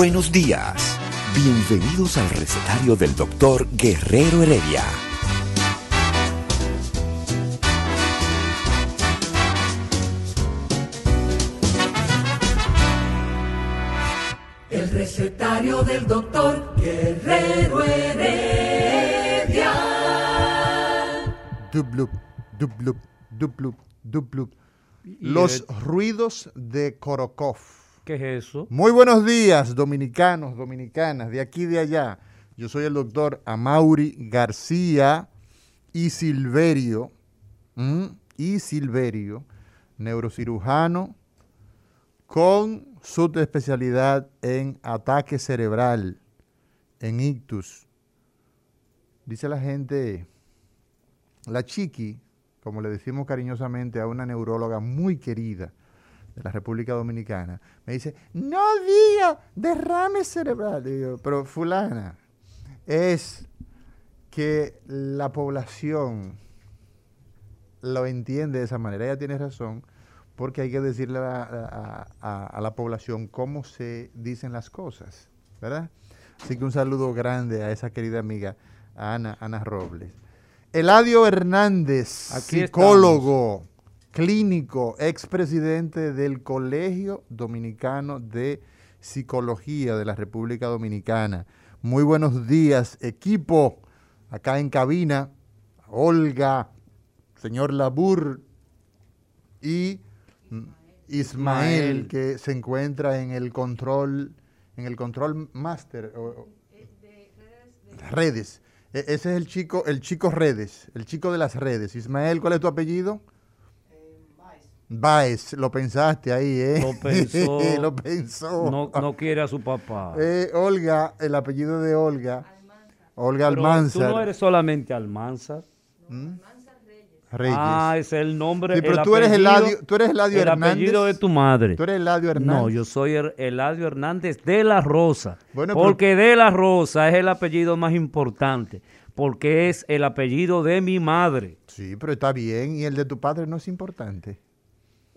Buenos días. Bienvenidos al recetario del doctor Guerrero Heredia. El recetario del doctor Guerrero Heredia. Dublup, dublup, dublup, dublup. Los ruidos de Korokov. ¿Qué es eso? Muy buenos días, dominicanos, dominicanas, de aquí y de allá. Yo soy el doctor Amauri García y Silverio, y Silverio, neurocirujano con subespecialidad en ataque cerebral, en ictus. Dice la gente, la chiqui, como le decimos cariñosamente a una neuróloga muy querida, de la República Dominicana, me dice, no diga derrame cerebral. Digo, pero fulana, es que la población lo entiende de esa manera. Ella tiene razón, porque hay que decirle a, a- a- a la población cómo se dicen las cosas, ¿verdad? Así que un saludo grande a esa querida amiga, Ana, Ana Robles. Eladio Hernández, Aquí psicólogo, clínico, expresidente del Colegio Dominicano de Psicología de la República Dominicana. Muy buenos días, equipo, acá en cabina, Olga, señor Labur y Ismael, Ismael. que se encuentra en el control, en el control master, o- o- redes. E- ese es el chico, el chico redes, el chico de las redes. Ismael, ¿cuál es tu apellido? Baez, lo pensaste ahí, ¿eh? Lo pensó. lo pensó. No, no quiere a su papá. Eh, Olga, el apellido de Olga. Olga Pero Almanzar. Tú no eres solamente Almanzar. Reyes. Ah, ese es el nombre. Sí, pero el tú eres Eladio- tú eres Eladio El Hernández. apellido de tu madre. Tú eres Eladio Hernández. No, yo soy el- Eladio Hernández de la Rosa. Bueno, pero- porque de la Rosa es el apellido más importante. Porque es el apellido de mi madre. Sí, pero está bien. Y el de tu padre no es importante.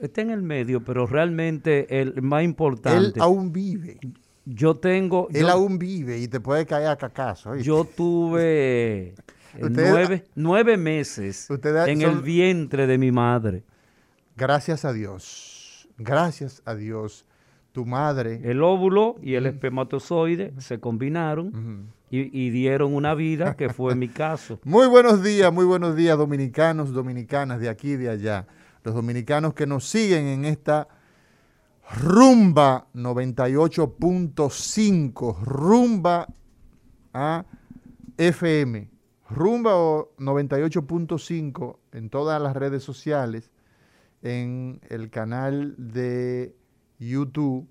Está en el medio, pero realmente el más importante. Él aún vive. Yo tengo. Él yo- aún vive y te puede caer a cacazo. ¿oíste? Yo tuve eh, nueve, nueve meses Ustedes en son- el vientre de mi madre. Gracias a Dios. Gracias a Dios. Tu madre. El óvulo y el espermatozoide se combinaron y, y dieron una vida, que fue mi caso. Muy buenos días, muy buenos días, dominicanos, dominicanas de aquí y de allá. Los dominicanos que nos siguen en esta rumba 98.5, rumba a FM, rumba o 98.5 en todas las redes sociales, en el canal de YouTube,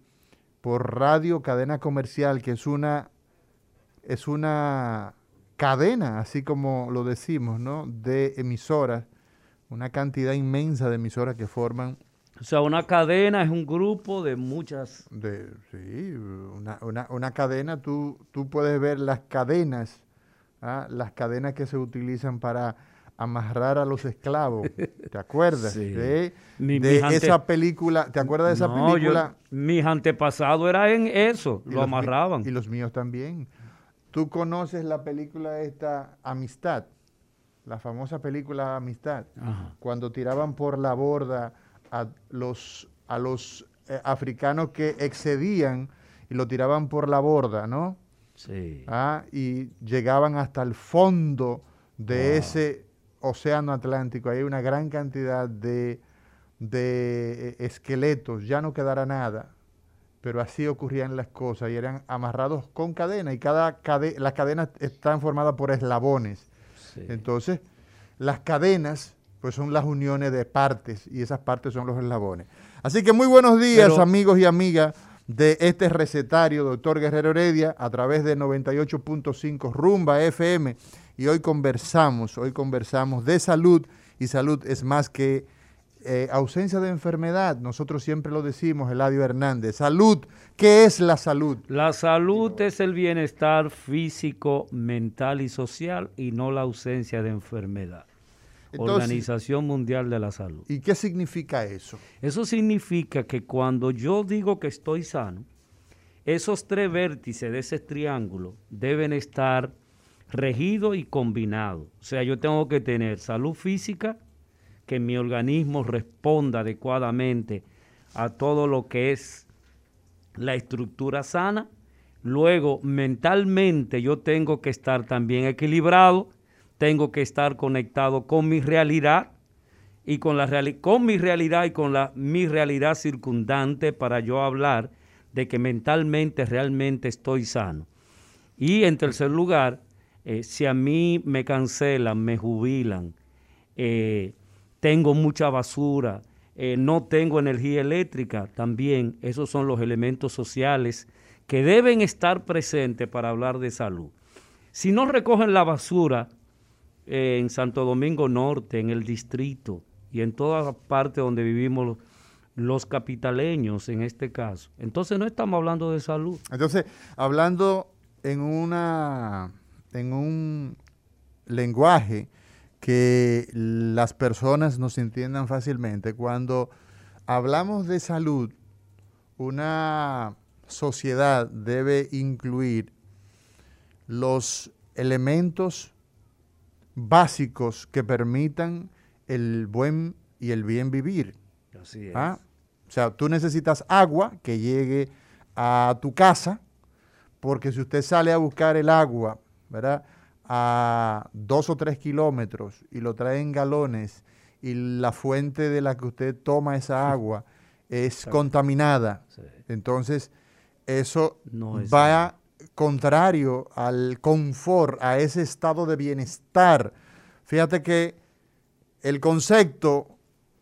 por Radio Cadena Comercial, que es una es una cadena, así como lo decimos, ¿no? De emisoras, una cantidad inmensa de emisoras que forman, O sea, una cadena es un grupo de muchas. de, sí, una, una- una cadena, tú, tú puedes ver las cadenas, ¿ah? las cadenas que se utilizan para amarrar a los esclavos, ¿te acuerdas? Sí. De, Mi- de mis ante- esa película, ¿te acuerdas de esa No, yo- película? mis antepasados era en eso, Y lo amarraban. Y los míos también. ¿Tú conoces la película esta Amistad? La famosa película Amistad. Ajá. Cuando tiraban por la borda a los, a los eh, africanos que excedían y lo tiraban por la borda, ¿no? Sí. Ah, y llegaban hasta el fondo de ese océano Atlántico. Hay una gran cantidad de, de eh, esqueletos, ya no quedará nada, pero así ocurrían las cosas y eran amarrados con cadena y cada cade las cadenas están formadas por eslabones. Sí. Entonces, las cadenas pues son las uniones de partes y esas partes son los eslabones. Así que muy buenos días amigos y amigas de este recetario, doctor Guerrero Heredia, a través de 98.5 Rumba FM. Y hoy conversamos, hoy conversamos de salud y salud es más que eh, ausencia de enfermedad. Nosotros siempre lo decimos, Eladio Hernández. Salud, ¿qué es la salud? La salud es el bienestar físico, mental y social y no la ausencia de enfermedad. Organización Mundial de la Salud. ¿Y qué significa eso? Eso significa que cuando yo digo que estoy sano, esos tres vértices de ese triángulo deben estar regidos y combinados. O sea, yo tengo que tener salud física, que mi organismo responda adecuadamente a todo lo que es la estructura sana. Luego, mentalmente yo tengo que estar también equilibrado tengo que estar conectado con mi realidad y con, la con mi realidad y con la, mi realidad circundante para yo hablar de que mentalmente realmente estoy sano. Y en tercer lugar, eh, si a mí me cancelan, me jubilan, eh, tengo mucha basura, eh, no tengo energía eléctrica, también esos son los elementos sociales que deben estar presentes para hablar de salud. Si no recogen la basura, eh, en Santo Domingo Norte, en el distrito y en toda parte donde vivimos los capitaleños en este caso. Entonces no estamos hablando de salud. Entonces, hablando en una en un lenguaje que las personas nos entiendan fácilmente, cuando hablamos de salud, una sociedad debe incluir los elementos básicos que permitan el buen y el bien vivir. Así es. ¿Ah? O sea, tú necesitas agua que llegue a tu casa, porque si usted sale a buscar el agua, ¿verdad? A dos o tres kilómetros y lo trae en galones y la fuente de la que usted toma esa agua es contaminada, entonces eso va contrario al confort, a ese estado de bienestar. Fíjate que el concepto,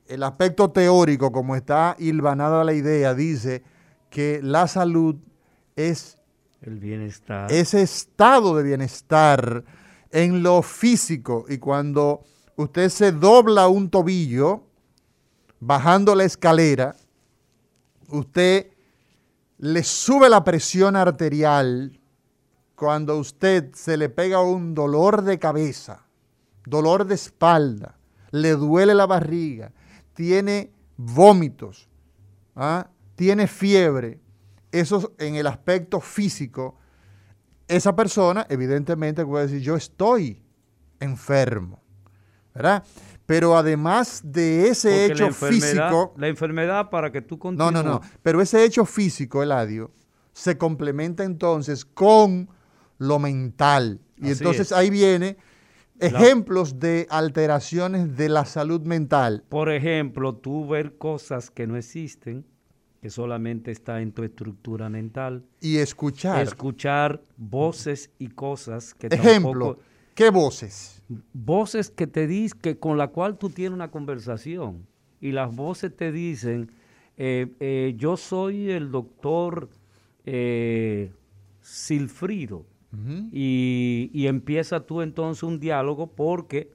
el aspecto teórico, como está hilvanada la idea, dice que la salud es el bienestar. Ese estado de bienestar en lo físico y cuando usted se dobla un tobillo bajando la escalera, usted le sube la presión arterial cuando usted se le pega un dolor de cabeza, dolor de espalda, le duele la barriga, tiene vómitos, ¿ah? tiene fiebre, eso en el aspecto físico, esa persona evidentemente puede decir, yo estoy enfermo, ¿verdad? Pero además de ese hecho físico... La enfermedad para que tú continúes... No, no, no. Pero ese hecho físico, Eladio, se complementa entonces con lo mental. Y entonces ahí viene ejemplos de alteraciones de la salud mental. Por ejemplo, tú ver cosas que no existen, que solamente está en tu estructura mental. Y escuchar. Escuchar voces y cosas que Ejemplo, ¿qué voces? Voces que te dicen, que con la cual tú tienes una conversación. Y las voces te dicen, eh, eh, yo soy el doctor eh, Silfrido y, empieza tú entonces un diálogo porque...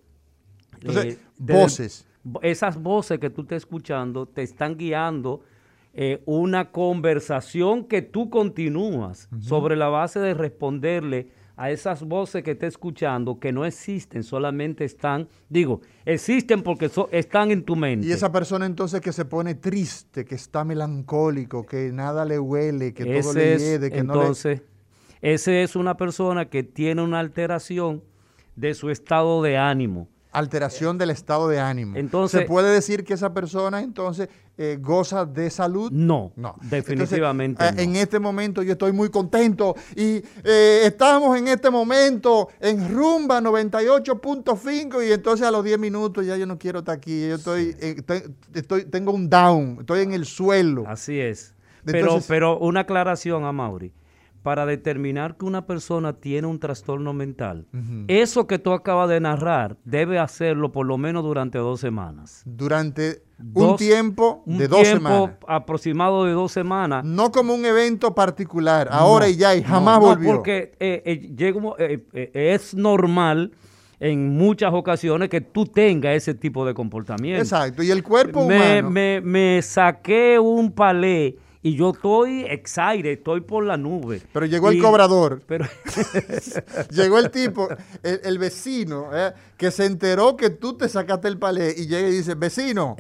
Eh, voces. esas voces que tú estás escuchando te están guiando eh, una conversación que tú continúas sobre la base de responderle a esas voces que estás escuchando que no existen, solamente están, digo, existen porque están en tu mente. Y esa persona entonces que se pone triste, que está melancólico, que nada le huele, que todo le hiede, que entonces, no le esa es una persona que tiene una alteración de su estado de ánimo. Alteración del estado de ánimo. Entonces, ¿Se puede decir que esa persona entonces eh, goza de salud? No, no. definitivamente. Eh, en este momento yo estoy muy contento y eh, estamos en este momento en rumba 98.5 y entonces a los 10 minutos ya yo no quiero estar aquí. Yo estoy, estoy, tengo un down, estoy en el suelo. Así es. pero, pero una aclaración a Mauri para determinar que una persona tiene un trastorno mental, eso que tú acabas de narrar debe hacerlo por lo menos durante dos semanas. Durante un tiempo de dos tiempo aproximado de dos semanas. No como un evento particular, ahora y ya, y jamás volvió. No, porque eh, eh, eh, es normal en muchas ocasiones que tú tengas ese tipo de comportamiento. Exacto, y el cuerpo me, humano... Me, me saqué un palé y yo estoy excited, estoy por la nube. Pero llegó el cobrador. Pero llegó el tipo, el, vecino, eh, que se enteró que tú te sacaste el palé y llega y dice, vecino,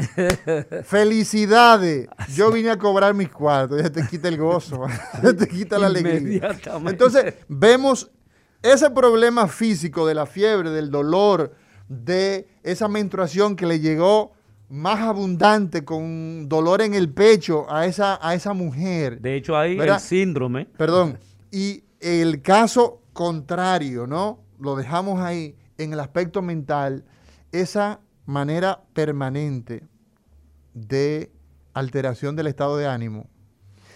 felicidades, yo vine a cobrar mis cuartos. Ya te quita el gozo, te quita la alegría. Entonces, vemos ese problema físico de la fiebre, del dolor, de esa menstruación que le llegó más abundante, con dolor en el pecho a esa, a esa mujer. De hecho, hay el síndrome. Perdón. Y el caso contrario, ¿no? Lo dejamos ahí en el aspecto mental, esa manera permanente de alteración del estado de ánimo.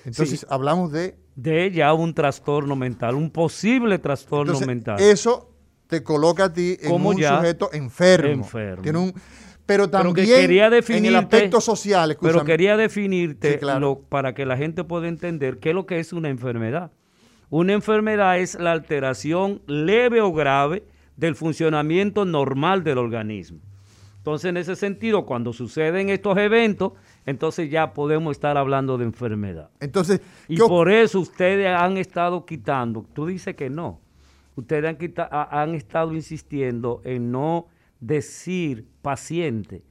Entonces, hablamos de... De ya un trastorno mental, un posible trastorno mental. Eso te coloca a ti en un sujeto enfermo. enfermo. Tiene un, pero también quería en el aspecto social. Pero quería definirte para que la gente pueda entender qué es lo que es una enfermedad. Una enfermedad es la alteración leve o grave del funcionamiento normal del organismo. Entonces, en ese sentido, cuando suceden estos eventos, entonces ya podemos estar hablando de enfermedad. Entonces, y por eso ustedes han estado quitando, tú dices que no, ustedes han, han estado insistiendo en no decir paciente.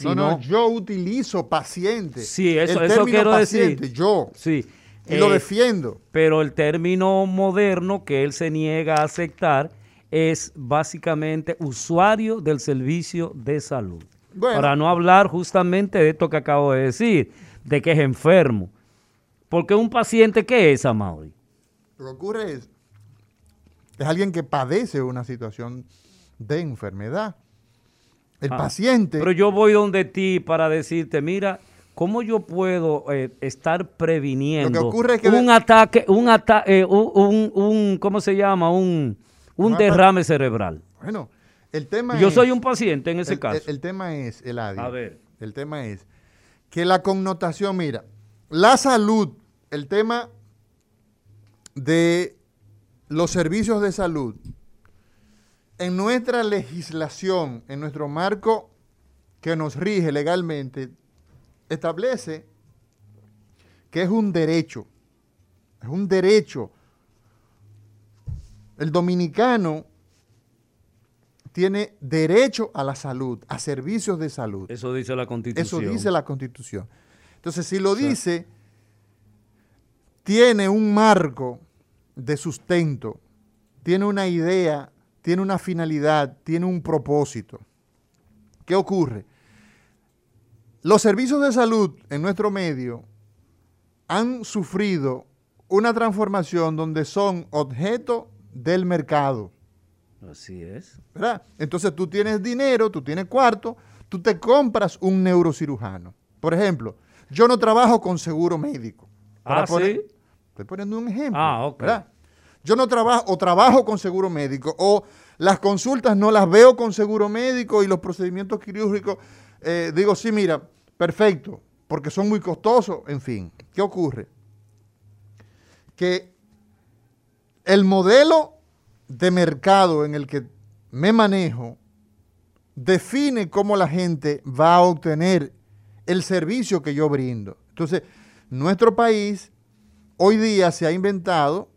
no, no, yo utilizo paciente. Sí, eso, eso quiero paciente, decir. Yo. Sí. Y lo eh, defiendo. Pero el término moderno que él se niega a aceptar es básicamente usuario del servicio de salud. Para no hablar justamente de esto que acabo de decir, de que es enfermo. Porque un paciente, ¿qué es, Amaury? Lo que ocurre es, es alguien que padece una situación de enfermedad. El ah, paciente. Pero yo voy donde ti para decirte, mira, ¿cómo yo puedo eh, estar previniendo un ataque, un ataque, eh, un, un, ¿cómo se llama? Un, un derrame cerebral. Bueno, el tema Yo soy un paciente en ese caso. El, tema es, Eladio. A ver. El tema es que la connotación, mira, la salud, el tema de los servicios de salud en nuestra legislación, en nuestro marco que nos rige legalmente, establece que es un derecho, es un derecho. El dominicano tiene derecho a la salud, a servicios de salud. Eso dice la Constitución. Eso dice la Constitución. Entonces, si lo dice, tiene un marco de sustento, tiene una idea tiene una finalidad, tiene un propósito. ¿Qué ocurre? Los servicios de salud en nuestro medio han sufrido una transformación donde son objeto del mercado. Así es. ¿verdad? Entonces tú tienes dinero, tú tienes cuarto, tú te compras un neurocirujano. Por ejemplo, yo no trabajo con seguro médico. ah, ¿sí? Estoy poniendo un ejemplo. Ah, ok. ¿verdad? Yo no trabajo o trabajo con seguro médico o las consultas no las veo con seguro médico y los procedimientos quirúrgicos, eh, digo, sí, mira, perfecto, porque son muy costosos, en fin. ¿Qué ocurre? Que el modelo de mercado en el que me manejo define cómo la gente va a obtener el servicio que yo brindo. Entonces, nuestro país hoy día se ha inventado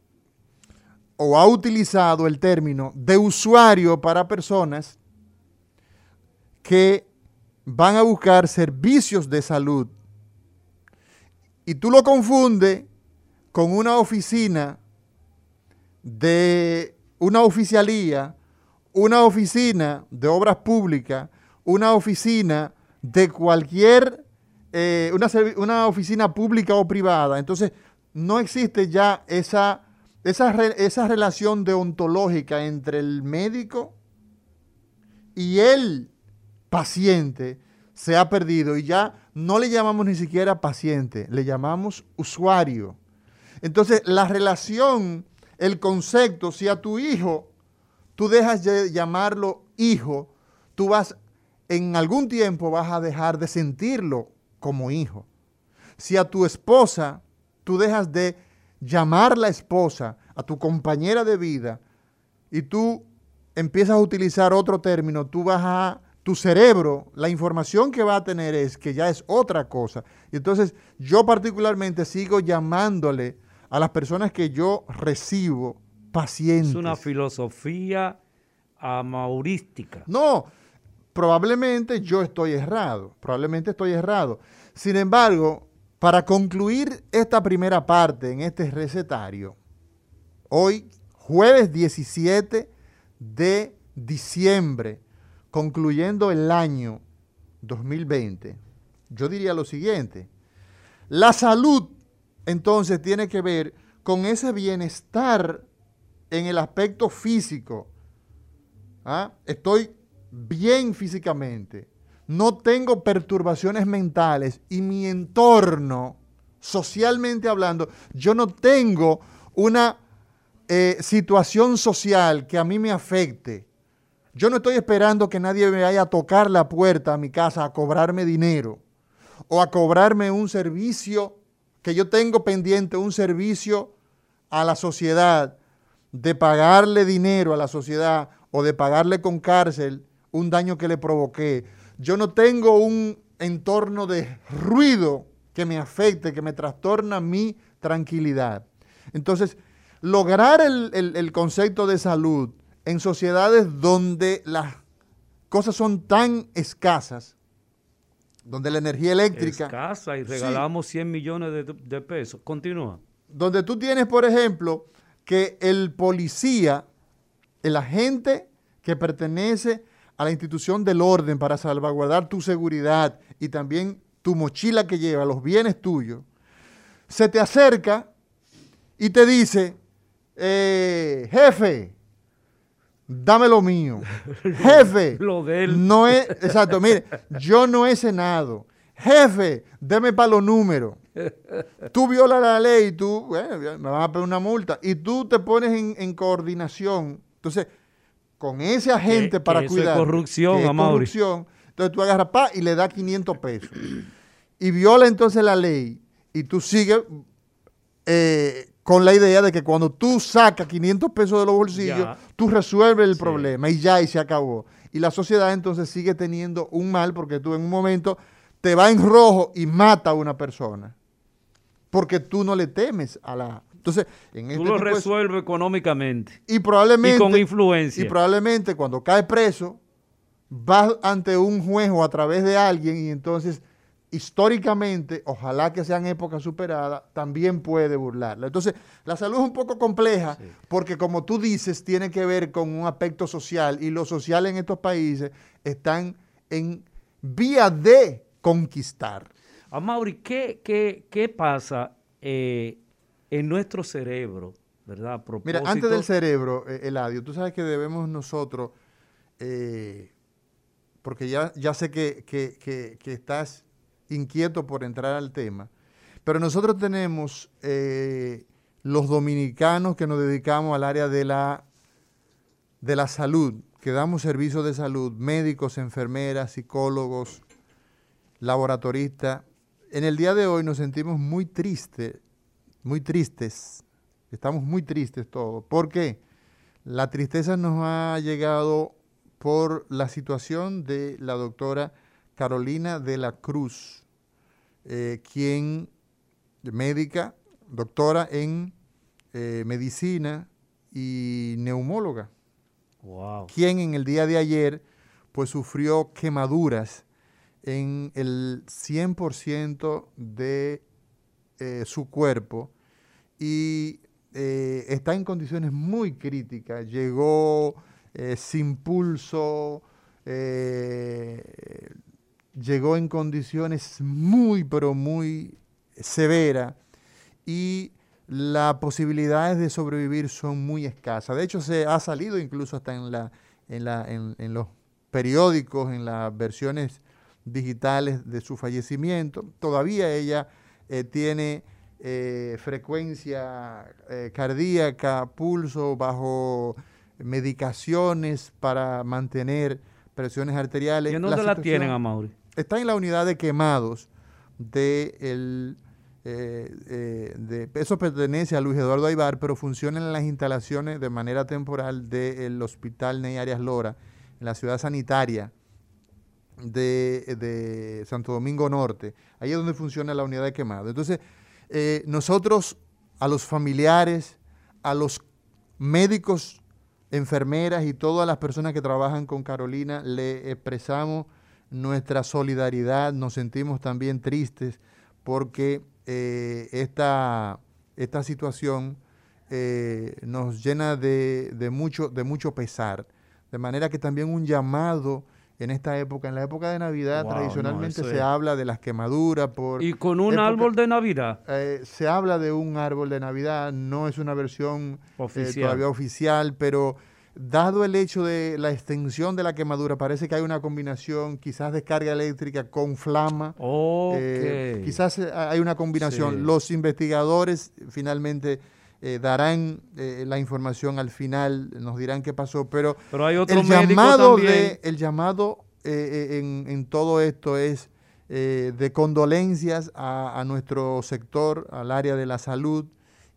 o ha utilizado el término de usuario para personas que van a buscar servicios de salud. Y tú lo confundes con una oficina de una oficialía, una oficina de obras públicas, una oficina de cualquier, eh, una, una oficina pública o privada. Entonces, no existe ya esa esa, esa relación deontológica entre el médico y el paciente se ha perdido y ya no le llamamos ni siquiera paciente, le llamamos usuario. Entonces, la relación, el concepto, si a tu hijo tú dejas de llamarlo hijo, tú vas, en algún tiempo vas a dejar de sentirlo como hijo. Si a tu esposa tú dejas de llamarla esposa, a tu compañera de vida, y tú empiezas a utilizar otro término, tú vas a, tu cerebro, la información que va a tener es que ya es otra cosa. Y entonces yo particularmente sigo llamándole a las personas que yo recibo pacientes. Es una filosofía amaurística. No, probablemente yo estoy errado, probablemente estoy errado. Sin embargo, para concluir esta primera parte en este recetario, hoy, jueves 17 de diciembre, concluyendo el año 2020, yo diría lo siguiente. La salud, entonces, tiene que ver con ese bienestar en el aspecto físico. ¿Ah? Estoy bien físicamente, no tengo perturbaciones mentales y mi entorno, socialmente hablando, yo no tengo una eh, situación social que a mí me afecte. Yo no estoy esperando que nadie me vaya a tocar la puerta a mi casa a cobrarme dinero o a cobrarme un servicio que yo tengo pendiente, un servicio a la sociedad, de pagarle dinero a la sociedad o de pagarle con cárcel un daño que le provoqué. Yo no tengo un entorno de ruido que me afecte, que me trastorna mi tranquilidad. Entonces, lograr el, concepto de salud en sociedades donde las cosas son tan escasas, donde la energía eléctrica... Escasa y regalamos 100 millones de, de pesos. Continúa. Donde tú tienes, por ejemplo, que el policía, el agente que pertenece a la institución del orden para salvaguardar tu seguridad y también tu mochila que lleva, los bienes tuyos, se te acerca y te dice, eh, jefe, dame lo mío. Jefe, lo de él. no es, exacto, mire, yo no he cenado. Jefe, deme para los números. Tú violas la ley y tú, bueno, me van a pedir una multa. Y tú te pones en, coordinación. Entonces, con ese agente para que cuidar. Es corrupción, que corrupción. Entonces tú agarras pa y le das 500 pesos. Y viola entonces la ley y tú sigues eh, con la idea de que cuando tú sacas 500 pesos de los bolsillos, tú resuelves el problema y ya y se acabó. Y la sociedad entonces sigue teniendo un mal porque tú en un momento te va en rojo y mata a una persona. Porque tú no le temes a la... Entonces, en este tú lo resuelves económicamente. Y probablemente... Y con influencia. Y probablemente cuando cae preso, vas ante un juez o a través de alguien y entonces históricamente, ojalá que sean épocas superadas, también puede burlarla. Entonces, la salud es un poco compleja porque, como tú dices, tiene que ver con un aspecto social y los sociales en estos países están en vía de conquistar. A Mauri, ¿qué, qué, pasa eh, en nuestro cerebro? ¿verdad? Mira, antes del cerebro, eh, Eladio, tú sabes que debemos nosotros, eh, porque ya, ya sé que, que, que estás inquieto por entrar al tema, pero nosotros tenemos eh, los dominicanos que nos dedicamos al área de la, de la salud, que damos servicios de salud, médicos, enfermeras, psicólogos, laboratoristas. En el día de hoy nos sentimos muy tristes, muy tristes, estamos muy tristes todos. ¿Por qué? La tristeza nos ha llegado por la situación de la doctora Carolina de la Cruz, eh, quien, médica, doctora en eh, medicina y neumóloga, quien en el día de ayer pues sufrió quemaduras en el 100% de eh, su cuerpo y está en condiciones muy críticas. Llegó sin pulso, llegó en condiciones muy, pero muy severas y las posibilidades de sobrevivir son muy escasas. De hecho, se ha salido incluso hasta en, la, en, los periódicos, en las versiones digitales de su fallecimiento. Todavía ella eh, tiene eh, frecuencia eh, cardíaca, pulso, bajo medicaciones para mantener presiones arteriales. ¿Y en dónde la, tienen, Amaury? Está en la unidad de quemados de el, de, eso pertenece a Luis Eduardo Aybar, pero funciona en las instalaciones de manera temporal del Hospital Ney Arias Lora, en la ciudad sanitaria de, Santo Domingo Norte. Ahí es donde funciona la unidad de quemado. Entonces, eh, nosotros a los familiares, a los médicos, enfermeras y todas las personas que trabajan con Carolina, le expresamos nuestra solidaridad, nos sentimos también tristes porque eh, esta, esta, situación eh, nos llena de, de, mucho, de mucho pesar. De manera que también un llamado en esta época. En la época de Navidad tradicionalmente se habla de las quemaduras por... ¿Y con un árbol de Navidad? Eh, se habla de un árbol de Navidad, no es una versión eh, todavía oficial, pero dado el hecho de la extensión de la quemadura, parece que hay una combinación, quizás descarga eléctrica con flama. Eh, quizás hay una combinación. Los investigadores finalmente... darán la información al final, nos dirán qué pasó, pero, pero hay otro el, llamado de, el llamado en, en, todo esto es de condolencias a, a, nuestro sector, al área de la salud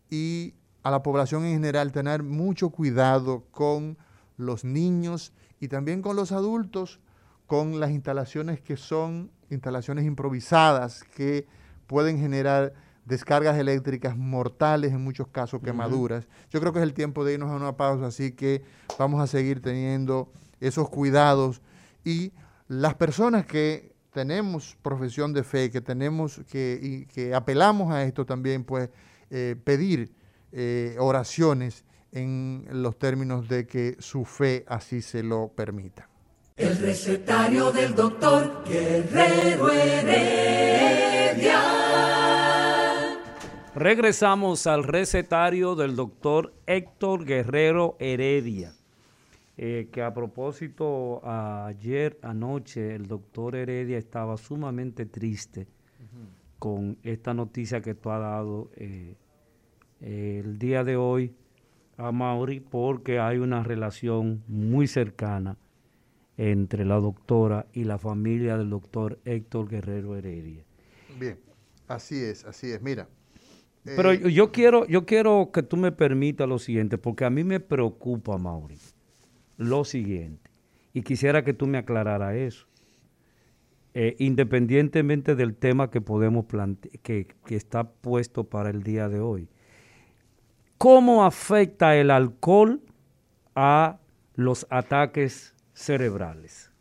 y a la población en general, tener mucho cuidado con los niños y también con los adultos, con las instalaciones que son instalaciones improvisadas que pueden generar descargas eléctricas mortales, en muchos casos quemaduras. Yo creo que es el tiempo de irnos a una pausa, así que vamos a seguir teniendo esos cuidados y las personas que tenemos profesión de fe, que tenemos que, y que apelamos a esto también, pues eh, pedir eh, oraciones en los términos de que su fe así se lo permita. El recetario del doctor Guerrero Heredia. Regresamos al recetario del doctor Héctor Guerrero Heredia. Eh, que a propósito, ayer, anoche, el doctor Heredia estaba sumamente triste con esta noticia que tú has dado eh, el día de hoy a Mauri, porque hay una relación muy cercana entre la doctora y la familia del doctor Héctor Guerrero Heredia. Bien, así es, así es. Mira. Pero eh, yo quiero, yo quiero que tú me permitas lo siguiente, porque a mí me preocupa, Mauri lo siguiente, y quisiera que tú me aclararas eso, eh, independientemente del tema que podemos plantear, que, que está puesto para el día de hoy. ¿Cómo afecta el alcohol a los ataques cerebrales?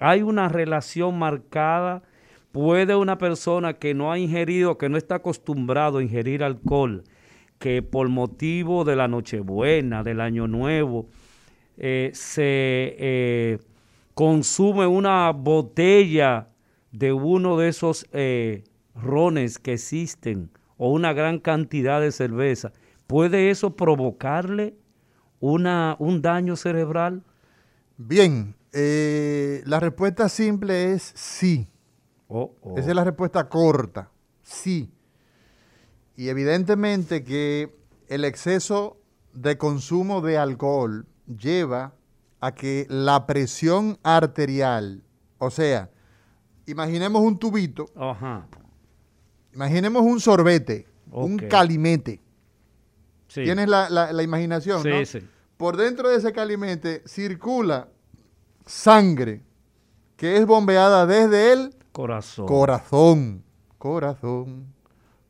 Hay una relación marcada. ¿Puede una persona que no ha ingerido, que no está acostumbrado a ingerir alcohol, que por motivo de la Nochebuena, del Año Nuevo, eh, se eh, consume una botella de uno de esos eh, rones que existen o una gran cantidad de cerveza, ¿puede eso provocarle un daño cerebral? Bien, la respuesta simple es sí. Oh, oh. Esa es la respuesta corta, sí. Y evidentemente que el exceso de consumo de alcohol lleva a que la presión arterial, o sea, imaginemos un tubito, imaginemos un sorbete, un calimete. Tienes la, imaginación, ¿no? Sí. Por dentro de ese calimete circula sangre que es bombeada desde el corazón. Corazón. Corazón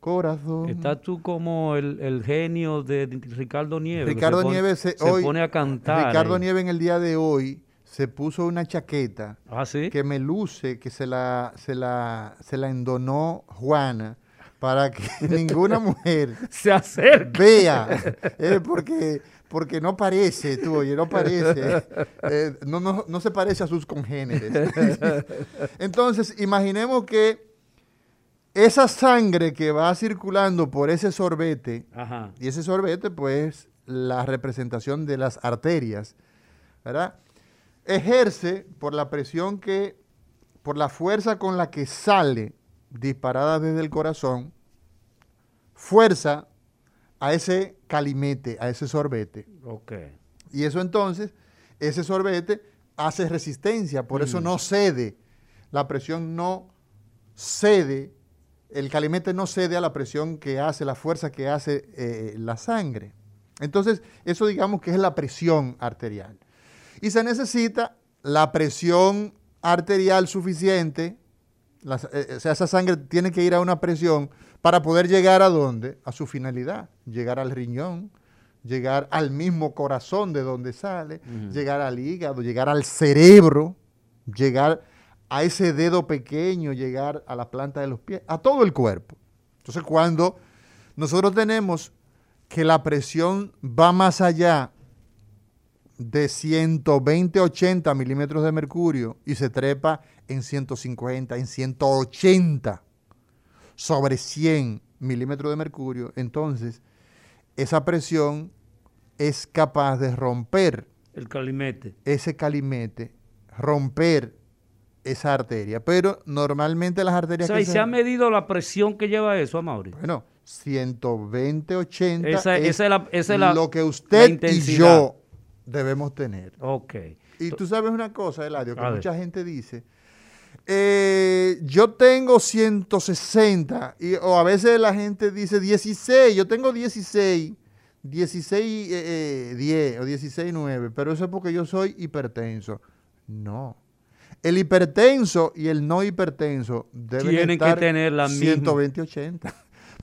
corazón. Estás tú como el, genio de Ricardo Nieves. Ricardo Nieves se, pone a cantar. Ricardo Nieves en el día de hoy se puso una chaqueta ¿Ah, que me luce, que se la, se la, se la endonó Juana para que ninguna mujer se acerque. Vea, eh, porque, porque no parece, tú, oye, no parece, eh, no, no, no se parece a sus congéneres. Entonces, imaginemos que esa sangre que va circulando por ese sorbete, y ese sorbete, pues, la representación de las arterias, ¿verdad? Ejerce por la presión que, por la fuerza con la que sale disparada desde el corazón, fuerza a ese calimete, a ese sorbete. Ok. Y eso entonces, ese sorbete hace resistencia, por eso Mm. no cede. La presión no cede, el calimete no cede a la presión que hace, la fuerza que hace eh, la sangre. Entonces, eso digamos que es la presión arterial. Y se necesita la presión arterial suficiente, eh, o sea, esa sangre tiene que ir a una presión para poder llegar a dónde? A su finalidad, llegar al riñón, llegar al mismo corazón de donde sale, llegar al hígado, llegar al cerebro, llegar a ese dedo pequeño, llegar a la planta de los pies, a todo el cuerpo. Entonces, cuando nosotros tenemos que la presión va más allá de 120, 80 milímetros de mercurio y se trepa en 150, en 180 sobre 100 milímetros de mercurio, entonces esa presión es capaz de romper El calimete. ese calimete, romper esa arteria. Pero normalmente las O arterias sea, que y se ha medido la presión que lleva eso, Amaury. bueno, 120, 80 Esa- es, esa es la- esa es la- lo que la usted y yo debemos tener. Ok. Y tú sabes una cosa, Eladio, que A ver. mucha gente dice, eh, yo tengo 160, y, o a veces la gente dice 16, yo tengo 16, 16, eh, eh, 10 o 16, 9, pero eso es porque yo soy hipertenso. No. El hipertenso y el no hipertenso deben Tienen que estar tener la misma- 120, 80.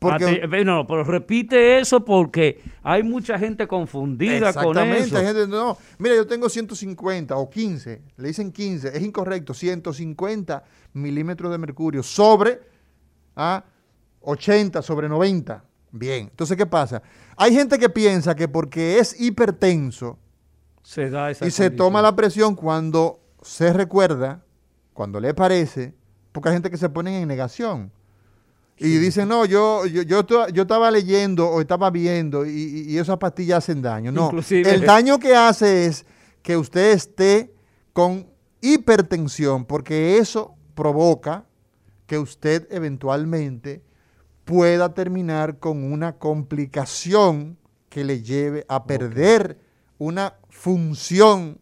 Porque, no, pero repite eso porque hay mucha gente confundida con eso. hay gente, no, mira, yo tengo 150 o 15, le dicen 15, es incorrecto, 150 milímetros de mercurio sobre ah, 80, sobre 90. Bien, entonces, ¿qué pasa? Hay gente que piensa que porque es hipertenso Se da esa y se toma la presión cuando se recuerda, cuando le parece, porque hay gente que se pone en negación. Y dicen, no, yo, yo, yo, estaba leyendo o estaba viendo y, y- esas pastillas hacen daño. No, Inclusive- el daño que hace es que usted esté con hipertensión, porque eso provoca que usted eventualmente pueda terminar con una complicación que le lleve a perder una función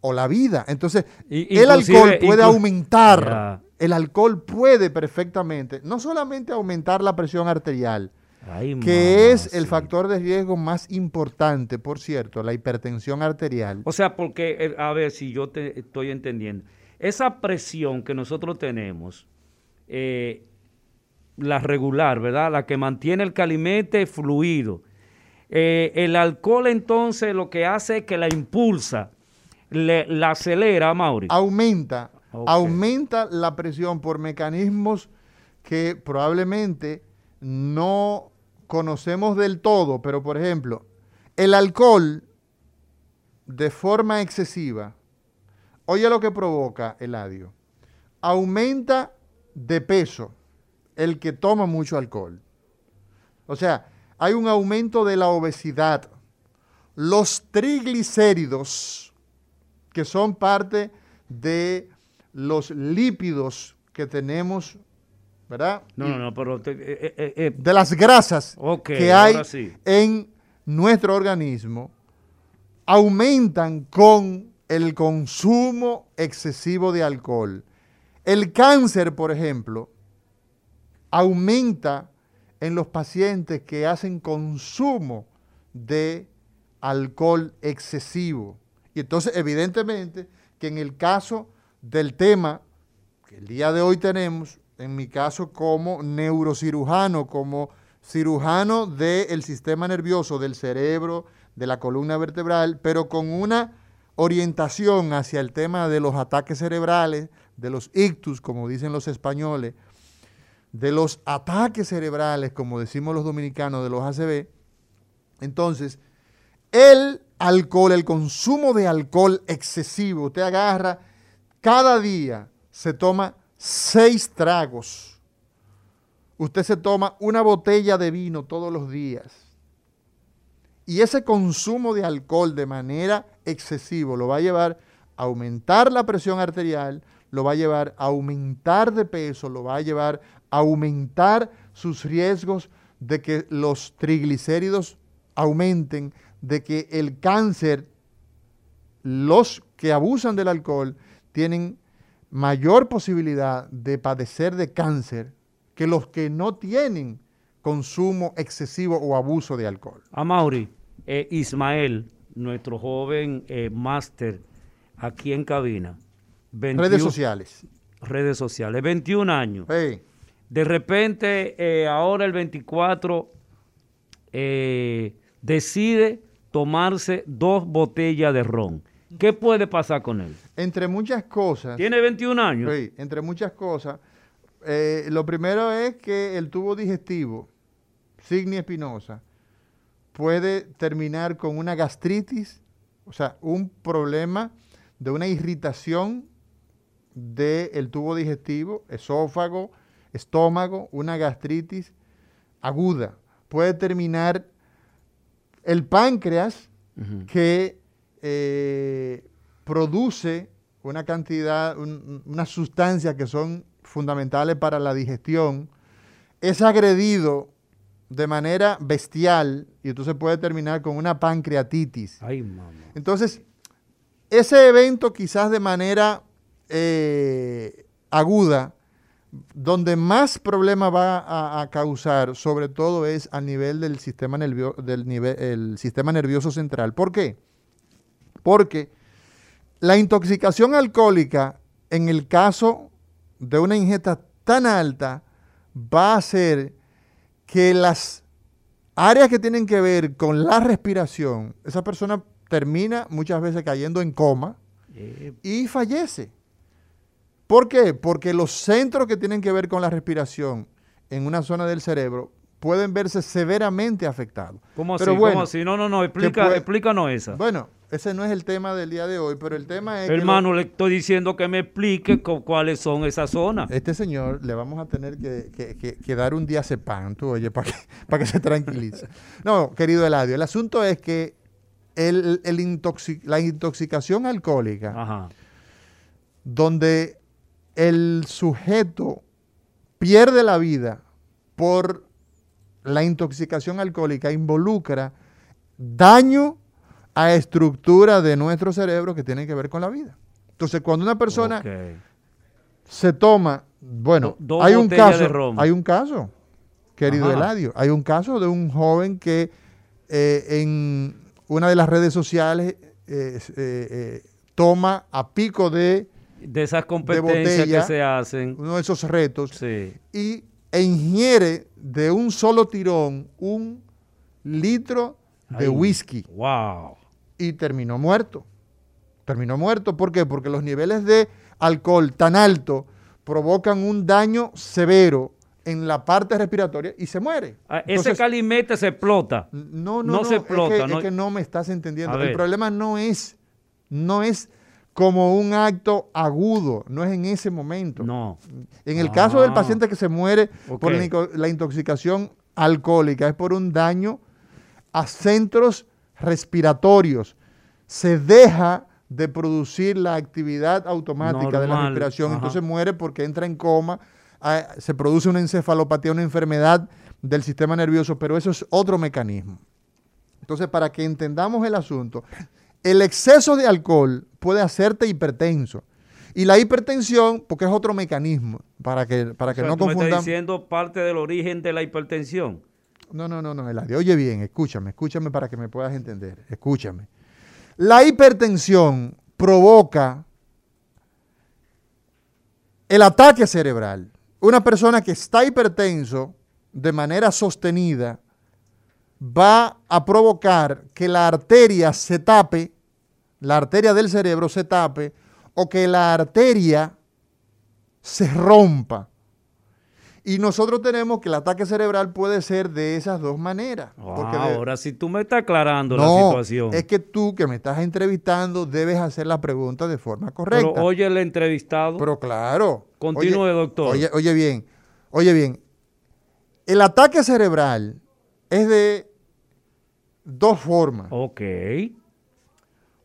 o la vida. Entonces, Y- el alcohol puede aumentar. El alcohol puede perfectamente, no solamente aumentar la presión arterial, Ay, que es el factor de riesgo más importante, por cierto, la hipertensión arterial. O sea, porque, eh, a ver si yo te estoy entendiendo. Esa presión que nosotros tenemos, eh, la regular, ¿verdad? La que mantiene el calimete fluido. Eh, el alcohol entonces lo que hace es que la impulsa, le- la acelera, Mauri. aumenta, Aumenta la presión por mecanismos que probablemente no conocemos del todo, pero por ejemplo, el alcohol de forma excesiva, oye lo que provoca el adio, aumenta de peso el que toma mucho alcohol. O sea, hay un aumento de la obesidad. Los triglicéridos, que son parte de los lípidos que tenemos, ¿verdad? no, no, no, pero... te- eh, eh, eh, De las grasas que hay sí. en nuestro organismo, aumentan con el consumo excesivo de alcohol. El cáncer, por ejemplo, aumenta en los pacientes que hacen consumo de alcohol excesivo. Y entonces, evidentemente, que en el caso del tema que el día de hoy tenemos, en mi caso como neurocirujano, como cirujano del sistema nervioso, del cerebro, de la columna vertebral, pero con una orientación hacia el tema de los ataques cerebrales, de los ictus, como dicen los españoles, de los ataques cerebrales, como decimos los dominicanos, de los ACV. Entonces, el alcohol, el consumo de alcohol excesivo, usted agarra, cada día se toma seis tragos. Usted se toma una botella de vino todos los días. Y ese consumo de alcohol de manera excesiva lo va a llevar a aumentar la presión arterial, lo va a llevar a aumentar de peso, lo va a llevar a aumentar sus riesgos de que los triglicéridos aumenten, de que el cáncer, los que abusan del alcohol tienen mayor posibilidad de padecer de cáncer que los que no tienen consumo excesivo o abuso de alcohol. A Mauri, eh, Ismael, nuestro joven eh, máster aquí en cabina. 21 Redes sociales. Redes sociales, 21 años. Hey, De repente, eh, ahora el 24, eh, decide tomarse dos botellas de ron. ¿Qué puede pasar con él? entre muchas cosas, Tiene 21 años. sí, entre muchas cosas, eh, lo primero es que el tubo digestivo, Signia espinosa, puede terminar con una gastritis, o sea, un problema de una irritación del tubo digestivo, esófago, estómago, una gastritis aguda. Puede terminar el páncreas que eh, produce una cantidad, un- unas sustancias que son fundamentales para la digestión, es agredido de manera bestial y entonces puede terminar con una pancreatitis. Ay, mamá. Entonces, ese evento quizás de manera eh, aguda, donde más problema va a, a causar, sobre todo es a nivel del sistema, nervio- del nivel, el sistema nervioso central. ¿Por qué? Porque la intoxicación alcohólica, en el caso de una ingesta tan alta, va a hacer que las áreas que tienen que ver con la respiración, esa persona termina muchas veces cayendo en coma Eh, y fallece. ¿Por qué? Porque los centros que tienen que ver con la respiración en una zona del cerebro pueden verse severamente afectados. ¿Cómo Pero así? bueno, ¿Cómo así? No, no, no, explica, puede- explícanos esa. Bueno, ese no es el tema del día de hoy, pero el tema es que Hermano, lo- le estoy diciendo que me explique cu- cuáles son esas zonas. este señor le vamos a tener que, que- que- que dar un diazepam, tú, oye, para que, para que se tranquilice. No, querido Eladio, el asunto es que el- el intoxi- la intoxicación alcohólica, Ajá. donde el sujeto pierde la vida por la intoxicación alcohólica, involucra daño a estructuras de nuestro cerebro que tienen que ver con la vida. Entonces, cuando una persona se toma, bueno, Do- hay un caso, hay un caso, querido Ajá. Eladio, hay un caso de un joven que eh, en una de las redes sociales eh, eh, toma a pico de De esas competencias botella. que se hacen. uno de esos retos Sí. y e ingiere de un solo tirón un litro de Ay, whisky Wow. Y terminó muerto. Terminó muerto, ¿por qué? Porque los niveles de alcohol tan altos provocan un daño severo en la parte respiratoria y se muere. Ah, Ese calimete se explota. no, no, no no, se es explota, que, no- es que no me estás entendiendo. El problema no es, no es como un acto agudo, no es en ese momento. No. En el caso del Ah. paciente que se muere por la intoxicación alcohólica es por un daño a centros respiratorios. Se deja de producir la actividad automática de la respiración, ajá. entonces muere porque entra en coma, ah, se produce una encefalopatía, una enfermedad del sistema nervioso, pero eso es otro mecanismo. Entonces, para que entendamos el asunto, el exceso de alcohol puede hacerte hipertenso. Y la hipertensión, porque es otro mecanismo, para que, para que O sea, no confundamos. diciendo parte del origen de la hipertensión. No, no, no, no, Eladio. Oye bien, escúchame, escúchame para que me puedas entender. Escúchame. La hipertensión provoca el ataque cerebral. Una persona que está hipertenso de manera sostenida va a provocar que la arteria se tape, la arteria del cerebro se tape, o que la arteria se rompa. Y nosotros tenemos que el ataque cerebral puede ser de esas dos maneras. porque Ah, de- ahora sí tú me estás aclarando la situación. es que tú que me estás entrevistando debes hacer la pregunta de forma correcta. Pero oye el entrevistado. Pero claro. Continúe, Oye- doctor. Oye, oye bien, oye bien. El ataque cerebral es de dos formas. ok.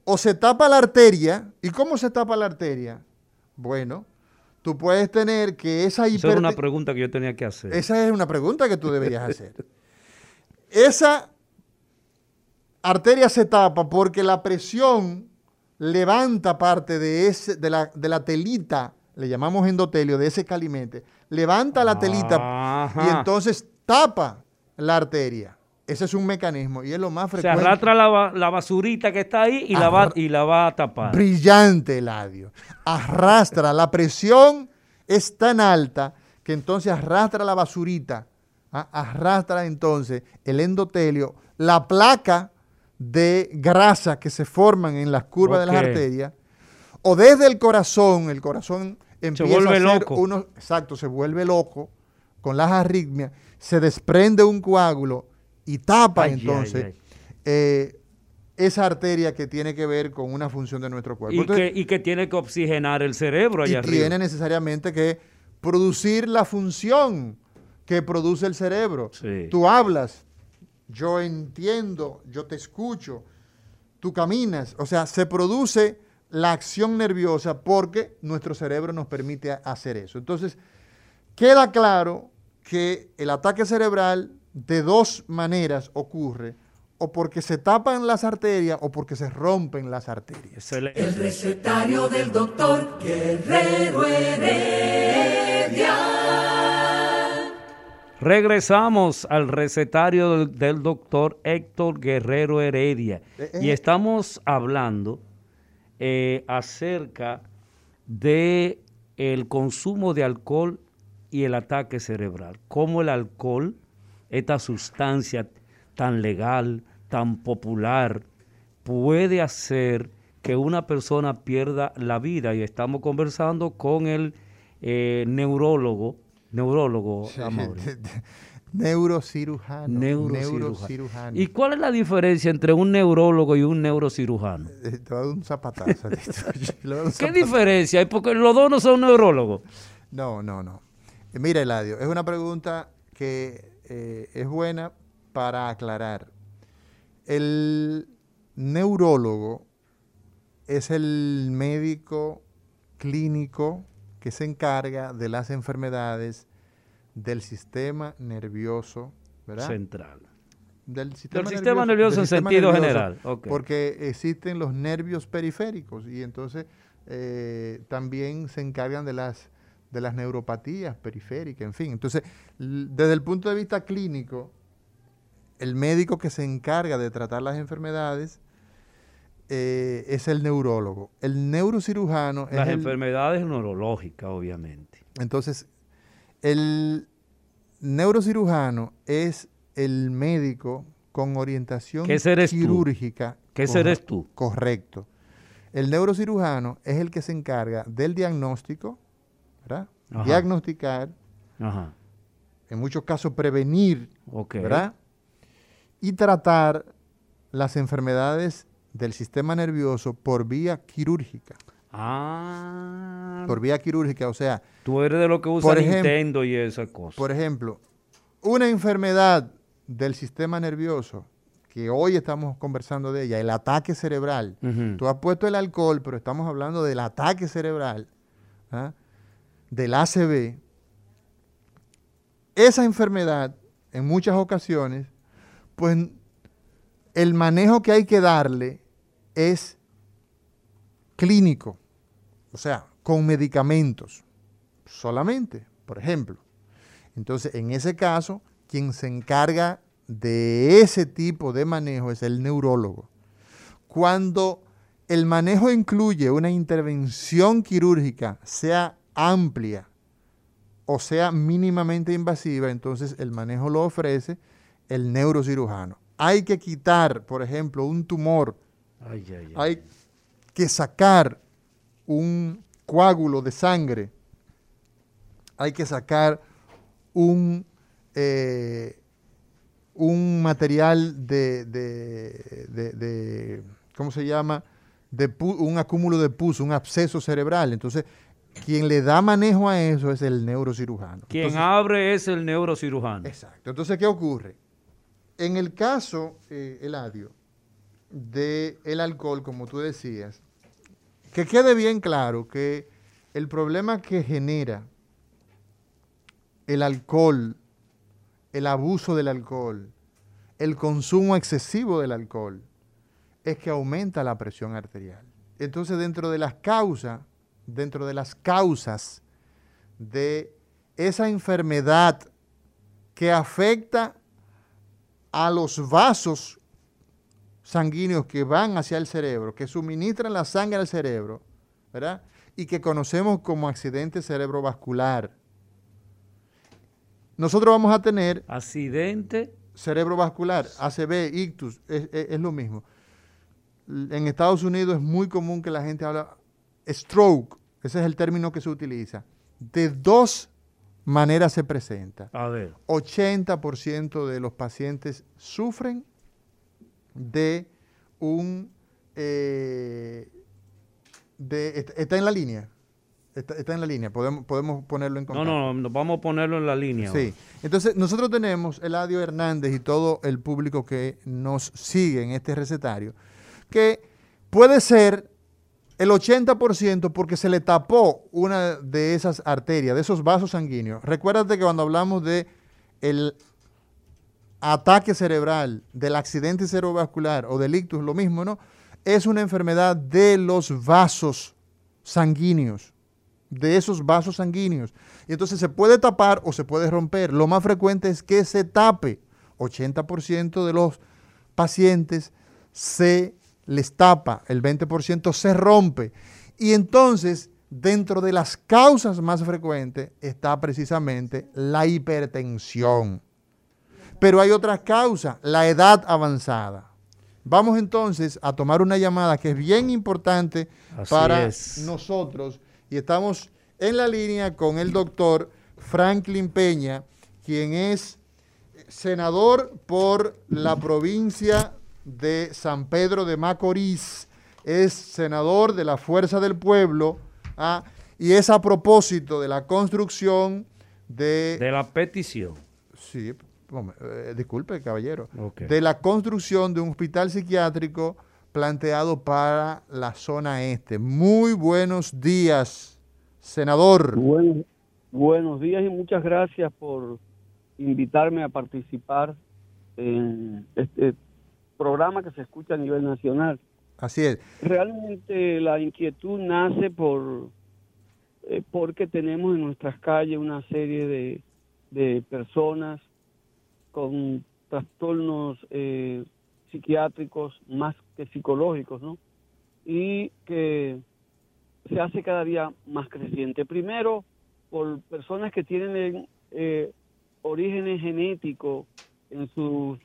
O se tapa la arteria. ¿Y cómo se tapa la arteria? Bueno, tú puedes tener que esa Esa era una pregunta que yo tenía que hacer. Esa es una pregunta que tú deberías hacer. esa arteria se tapa porque la presión levanta parte de, ese, de, la, de la telita, le llamamos endotelio, de ese calimente, levanta la telita y entonces tapa la arteria. Ese es un mecanismo y es lo más Se frecuente. arrastra la, ba- la basurita que está ahí y la, va, y la va a tapar. brillante Eladio. Arrastra, la presión es tan alta que entonces arrastra la basurita, ¿ah? arrastra entonces el endotelio, la placa de grasa que se forman en las curvas de las arterias, o desde el corazón, el corazón empieza vuelve a hacer loco. unos, exacto, se vuelve loco con las arritmias, se desprende un coágulo y tapa Ay, entonces ay. eh, esa arteria que tiene que ver con una función de nuestro cuerpo. Y Entonces, que, y que tiene que oxigenar el cerebro y allá arriba. tiene necesariamente que producir la función que produce el cerebro. Sí. Tú hablas, yo entiendo, yo te escucho, tú caminas, o sea, se produce la acción nerviosa porque nuestro cerebro nos permite hacer eso. Entonces, queda claro que el ataque cerebral de dos maneras ocurre, o porque se tapan las arterias o porque se rompen las arterias. Excelente. El recetario del doctor Guerrero Heredia. Regresamos al recetario del, del doctor Héctor Guerrero Heredia Eh, eh. y estamos hablando eh, acerca de el consumo de alcohol y el ataque cerebral. Cómo el alcohol, esta sustancia tan legal, tan popular, puede hacer que una persona pierda la vida. Y estamos conversando con el eh, neurólogo, neurólogo, Amaury. Neurocirujano. Neurocirujano. Neurocirujano. ¿Y cuál es la diferencia entre un neurólogo y un neurocirujano? Eh, Te voy a dar un zapatazo. Tito. Le voy a dar un ¿Qué zapatazo. diferencia hay? Porque los dos no son neurólogos. No, no, no. Eh, Mira, Eladio, es una pregunta que eh, es buena para aclarar. El neurólogo es el médico clínico que se encarga de las enfermedades del sistema nervioso, ¿verdad? Central. Del sistema, sistema nervioso en sentido general. Porque existen los nervios periféricos y entonces eh, también se encargan de las, de las neuropatías periféricas, en fin. Entonces, desde el punto de vista clínico, el médico que se encarga de tratar las enfermedades eh, es el neurólogo. El neurocirujano Las es el, enfermedades neurológicas, obviamente. entonces, el neurocirujano es el médico con orientación quirúrgica. ¿Qué eres tú? Correcto. El neurocirujano es el que se encarga del diagnóstico, ¿verdad? Ajá. Diagnosticar, Ajá. en muchos casos prevenir. ¿verdad? Y tratar las enfermedades del sistema nervioso por vía quirúrgica. Ah. Por vía quirúrgica, o sea, Tú eres de lo que usa Nintendo y esas cosas. Por ejemplo, una enfermedad del sistema nervioso, que hoy estamos conversando de ella, el ataque cerebral. Tú has puesto el alcohol, pero estamos hablando del ataque cerebral, ¿ah? Del ACV. Esa enfermedad, en muchas ocasiones, pues el manejo que hay que darle es clínico, o sea, con medicamentos solamente, por ejemplo. Entonces, en ese caso, quien se encarga de ese tipo de manejo es el neurólogo. Cuando el manejo incluye una intervención quirúrgica, sea amplia o sea mínimamente invasiva, entonces el manejo lo ofrece el neurocirujano. Hay que quitar, por ejemplo, un tumor Ay, ay, ay. hay que sacar un coágulo de sangre, hay que sacar un, eh, un material de, de- de- de- ¿cómo se llama? De un acúmulo de pus, un absceso cerebral. Entonces, quien le da manejo a eso es el neurocirujano. Quien Entonces, abre es el neurocirujano. Exacto. Entonces, ¿qué ocurre? En el caso, eh, Eladio, del el alcohol, como tú decías, que quede bien claro que el problema que genera el alcohol, el abuso del alcohol, el consumo excesivo del alcohol es que aumenta la presión arterial. Entonces, dentro de las causas, dentro de las causas de esa enfermedad que afecta a los vasos sanguíneos que van hacia el cerebro, que suministran la sangre al cerebro, ¿verdad? Y que conocemos como accidente cerebrovascular. Nosotros vamos a tener... Accidente cerebrovascular, ACV, ictus, es, lo mismo. En Estados Unidos es muy común que la gente habla stroke, ese es el término que se utiliza. De dos maneras se presenta. A ver. 80% de los pacientes sufren de un... Eh, de, está en la línea. Está, en la línea, podemos, podemos ponerlo en contacto. No, no, vamos a ponerlo en la línea. Sí. Entonces, nosotros tenemos Eladio Hernández y todo el público que nos sigue en este recetario, que puede ser el 80% porque se le tapó una de esas arterias, de esos vasos sanguíneos. Recuérdate que cuando hablamos de el ataque cerebral, del accidente cerebrovascular o del ictus, lo mismo, ¿no? Es una enfermedad de los vasos sanguíneos de esos vasos sanguíneos. Y entonces se puede tapar o se puede romper. Lo más frecuente es que se tape. 80% de los pacientes se les tapa, el 20% se rompe. Y entonces, dentro de las causas más frecuentes está precisamente la hipertensión. Pero hay otra causa, la edad avanzada. Vamos entonces a tomar una llamada que es bien importante para nosotros y estamos en la línea con el doctor Franklin Peña, quien es senador por la provincia de San Pedro de Macorís, es senador de la Fuerza del Pueblo, ¿ah? y es a propósito de la construcción de... De la petición. Sí, eh, disculpe, caballero. De la construcción de un hospital psiquiátrico planteado para la zona este. Muy buenos días, senador. buenos días y muchas gracias por invitarme a participar en este programa que se escucha a nivel nacional. Así es. Realmente la inquietud nace por eh, porque tenemos en nuestras calles una serie de, de personas con trastornos eh, psiquiátricos más que psicológicos, ¿no? Y que se hace cada día más creciente. Primero, por personas que tienen eh, orígenes genéticos en sus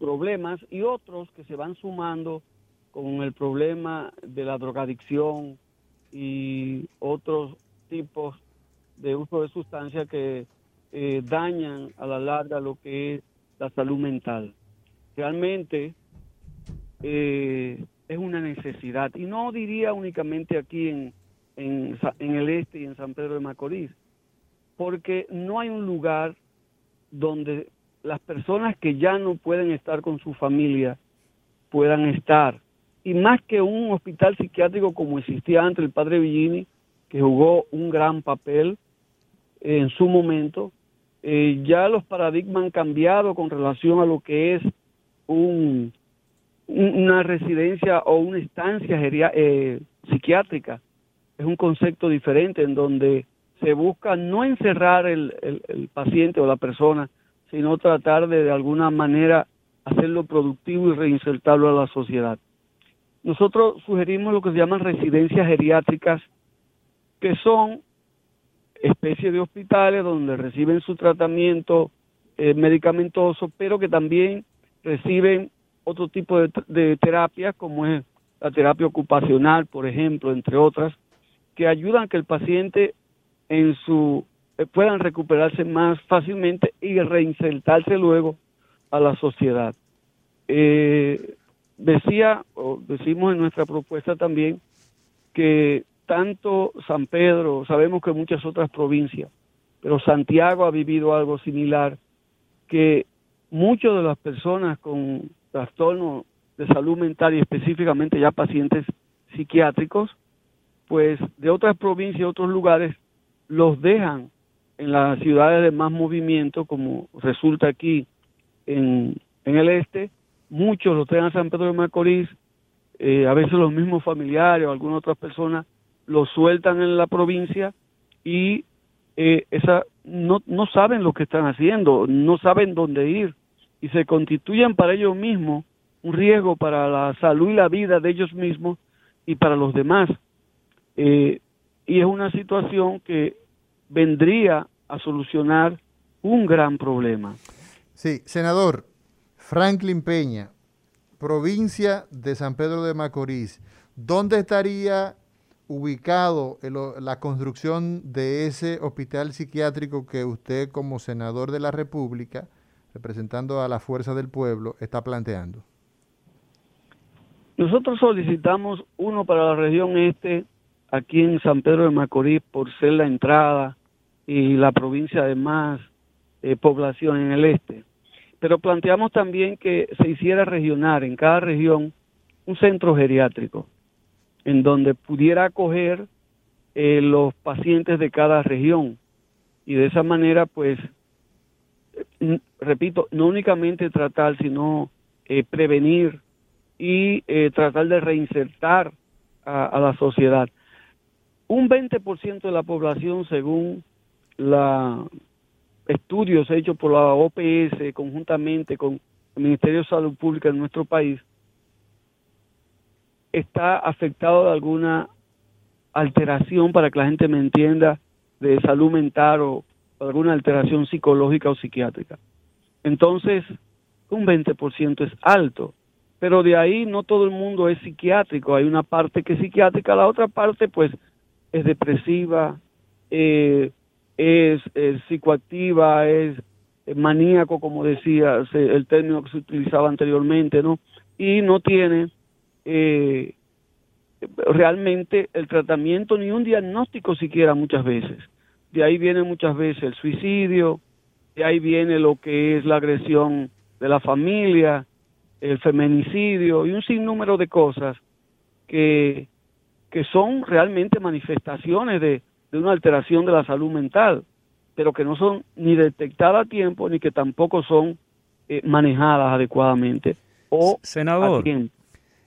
problemas y otros que se van sumando con el problema de la drogadicción y otros tipos de uso de sustancias que eh, dañan a la larga lo que es la salud mental realmente eh, es una necesidad. Y no diría únicamente aquí en, en, en, el este y en San Pedro de Macorís, porque no hay un lugar donde las personas que ya no pueden estar con su familia puedan estar. Y más que un hospital psiquiátrico como existía antes el padre Villini, que jugó un gran papel en su momento, eh, ya los paradigmas han cambiado con relación a lo que es un, una residencia o una estancia eh, psiquiátrica. Es un concepto diferente en donde se busca no encerrar el, el, paciente o la persona, sino tratar de de alguna manera hacerlo productivo y reinsertarlo a la sociedad. Nosotros sugerimos lo que se llaman residencias geriátricas, que son especies de hospitales donde reciben su tratamiento eh, medicamentoso, pero que también reciben otro tipo de, terapia, como es la terapia ocupacional, por ejemplo, entre otras, que ayudan a que el paciente en su puedan recuperarse más fácilmente y reinsertarse luego a la sociedad. Eh, decía, o decimos en nuestra propuesta también, que tanto San Pedro, sabemos que muchas otras provincias, pero Santiago ha vivido algo similar, que muchas de las personas con trastornos de salud mental y específicamente ya pacientes psiquiátricos, pues de otras provincias, otros lugares, los dejan en las ciudades de más movimiento, como resulta aquí en, en el este, muchos los traen a San Pedro de Macorís, eh, a veces los mismos familiares o algunas otras personas los sueltan en la provincia y eh, esa, no, no saben lo que están haciendo, no saben dónde ir y se constituyen para ellos mismos un riesgo para la salud y la vida de ellos mismos y para los demás. Eh, y es una situación que vendría a solucionar un gran problema. Sí, senador Franklin Peña, provincia de San Pedro de Macorís, ¿dónde estaría ubicado la construcción de ese hospital psiquiátrico que usted como senador de la República, representando a la fuerza del pueblo, está planteando? Nosotros solicitamos uno para la región este, aquí en San Pedro de Macorís, por ser la entrada y la provincia de más eh, población en el este. Pero planteamos también que se hiciera regional en cada región un centro geriátrico, en donde pudiera acoger eh, los pacientes de cada región. Y de esa manera, pues, repito, no únicamente tratar, sino eh, prevenir y tratar de reinsertar a, la sociedad. Un 20% de la población, según la estudios hechos por la OPS conjuntamente con el Ministerio de Salud Pública en nuestro país, está afectado de alguna alteración, para que la gente me entienda, de salud mental o alguna alteración psicológica o psiquiátrica. Entonces, un 20% es alto pero de ahí no todo el mundo es psiquiátrico, hay una parte que es psiquiátrica, la otra parte pues es depresiva, eh, es, psicoactiva, es, maníaco, como decía el término que se utilizaba anteriormente, ¿no? Y no tiene eh, realmente el tratamiento ni un diagnóstico siquiera muchas veces. De ahí viene muchas veces el suicidio, de ahí viene lo que es la agresión de la familia, el feminicidio y un sinnúmero de cosas que, que son realmente manifestaciones de, una alteración de la salud mental, pero que no son ni detectadas a tiempo ni que tampoco son eh, manejadas adecuadamente. O Senador,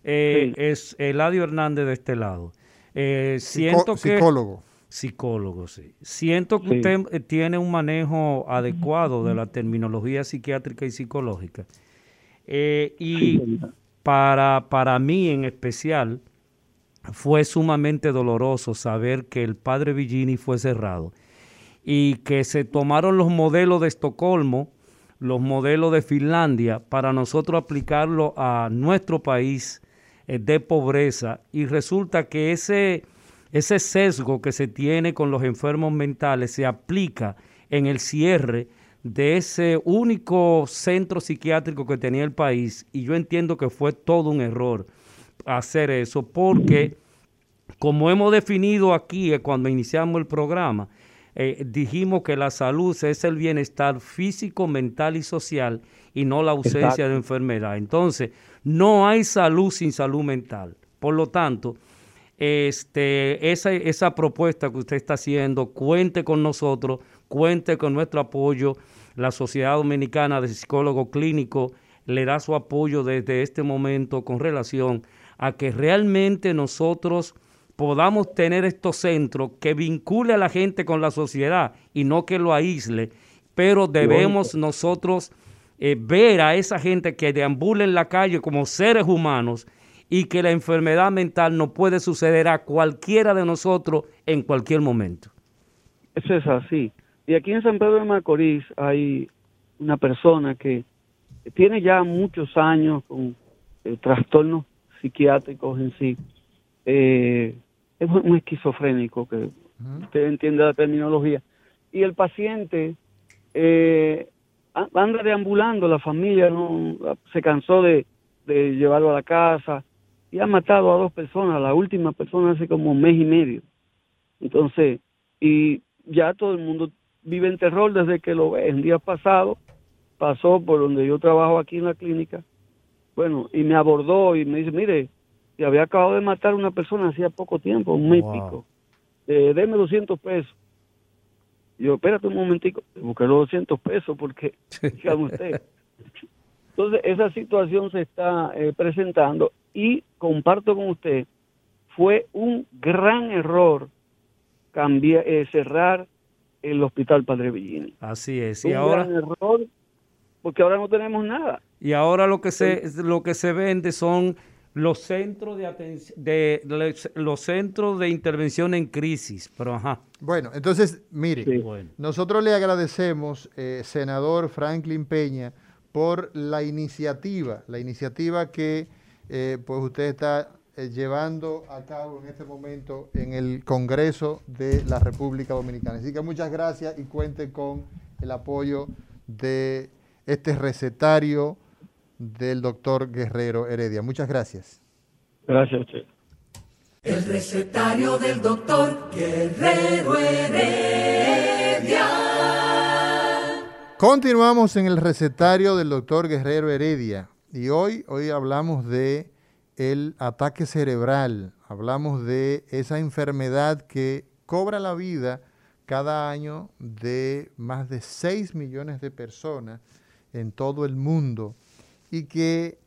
eh, es Eladio Hernández de este lado. Eh, siento que, psicólogo. Psicólogo, sí. Siento que usted tiene un manejo adecuado de la terminología psiquiátrica y psicológica. Eh, y para, para mí en especial, fue sumamente doloroso saber que el padre Villini fue cerrado y que se tomaron los modelos de Estocolmo, los modelos de Finlandia, para nosotros aplicarlo a nuestro país eh, de pobreza. Y resulta que ese, ese sesgo que se tiene con los enfermos mentales se aplica en el cierre de ese único centro psiquiátrico que tenía el país. Y yo entiendo que fue todo un error hacer eso porque como hemos definido aquí eh, cuando iniciamos el programa, eh, dijimos que la salud es el bienestar físico, mental y social y no la ausencia de enfermedad. Entonces, no hay salud sin salud mental. Por lo tanto, este, esa, esa propuesta que usted está haciendo, cuente con nosotros, cuente con nuestro apoyo. La Sociedad Dominicana de Psicólogos Clínicos le da su apoyo desde este momento con relación a que realmente nosotros podamos tener estos centros que vincule a la gente con la sociedad y no que lo aísle, pero debemos nosotros eh, ver a esa gente que deambula en la calle como seres humanos y que la enfermedad mental no puede suceder a cualquiera de nosotros en cualquier momento. Eso es así. Y aquí en San Pedro de Macorís hay una persona que tiene ya muchos años con eh, trastornos psiquiátricos en sí. Eh, es un esquizofrénico, que usted entiende la terminología. Y el paciente eh, anda deambulando, la familia no se cansó de, de llevarlo a la casa y ha matado a dos personas, la última persona hace como un mes y medio. Entonces, y ya todo el mundo vive en terror desde que lo ve. El día pasado pasó por donde yo trabajo aquí en la clínica, bueno, y me abordó y me dice, mire, que había acabado de matar a una persona hacía poco tiempo, un mes y pico. Eh, deme 200 pesos. yo, espérate un momentico, busqué los 200 pesos porque, dígame usted, Entonces, esa situación se está eh, presentando y comparto con usted, fue un gran error cambiar, eh, cerrar el Hospital Padre Villini. Así es. Y un ahora, gran error porque ahora no tenemos nada. y ahora lo que se lo que se vende son los centros de atención de, los- los centros de intervención en crisis. Pero ajá. Bueno, entonces, mire, Sí. Bueno. nosotros le agradecemos, eh, senador Franklin Peña, por la iniciativa, la iniciativa que eh, pues usted está eh, llevando a cabo en este momento en el Congreso de la República Dominicana. Así que muchas gracias y cuente con el apoyo de este recetario del doctor Guerrero Heredia. Muchas gracias. Gracias a usted. El recetario del doctor Guerrero Heredia. Continuamos en el recetario del doctor Guerrero Heredia y hoy, hoy hablamos de el ataque cerebral, hablamos de esa enfermedad que cobra la vida cada año de más de 6 millones de personas en todo el mundo y que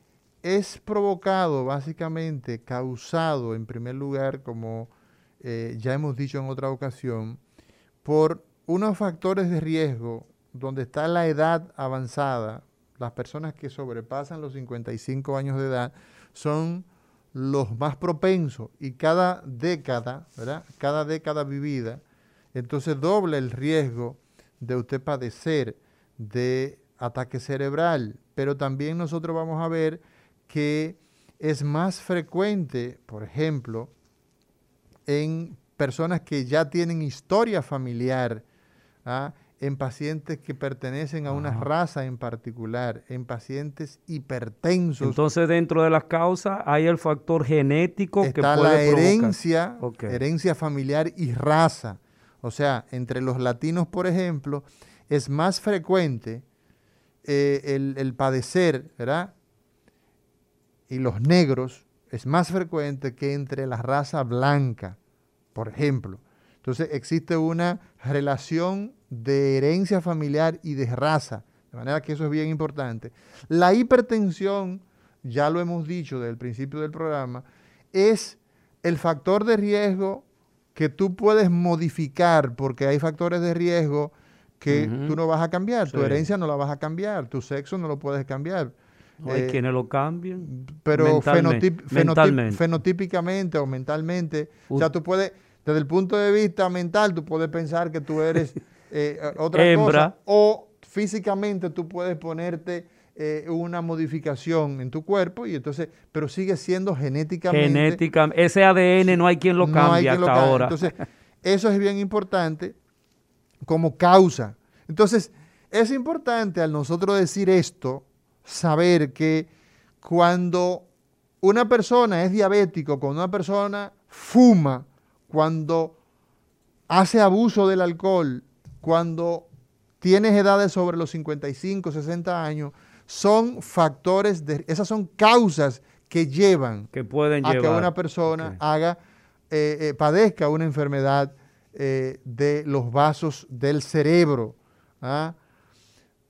es provocado básicamente, causado en primer lugar, como eh, ya hemos dicho en otra ocasión, por unos factores de riesgo donde está la edad avanzada, las personas que sobrepasan los 55 años de edad son los más propensos y cada década, ¿verdad? Cada década vivida, entonces doble el riesgo de usted padecer de ataque cerebral, pero también nosotros vamos a ver que es más frecuente, por ejemplo, en personas que ya tienen historia familiar, ¿ah? en pacientes que pertenecen a una Ajá. raza en particular, en pacientes hipertensos. Entonces, dentro de las causas hay el factor genético que está puede la herencia, Ok. herencia familiar y raza. O sea, entre los latinos, por ejemplo, es más frecuente eh, el, el padecer, ¿verdad? Y los negros es más frecuente que entre la raza blanca, por ejemplo. Entonces existe una relación de herencia familiar y de raza, de manera que eso es bien importante. La hipertensión, ya lo hemos dicho desde el principio del programa, es el factor de riesgo que tú puedes modificar, porque hay factores de riesgo que Ujú. tú no vas a cambiar, tu herencia no la vas a cambiar, tu sexo no lo puedes cambiar. No hay Eh, quienes lo cambian. pero mentalme- fenotip- mentalmente. fenotípicamente o mentalmente, o sea, tú puedes, desde el punto de vista mental, tú puedes pensar que tú eres eh, otra Hembra. cosa, o físicamente tú puedes ponerte eh, una modificación en tu cuerpo, y entonces, pero sigue siendo genéticamente. Genética, ese ADN no hay quien lo cambie quien hasta ahora. Entonces, eso es bien importante como causa. Entonces, es importante al nosotros decir esto, saber que cuando una persona es diabético, cuando una persona fuma, cuando hace abuso del alcohol, cuando tienes edades sobre los 55, 60 años, son factores de, esas son causas que llevan que pueden a llevar. que una persona haga, eh, eh, padezca una enfermedad eh, de los vasos del cerebro, ¿ah?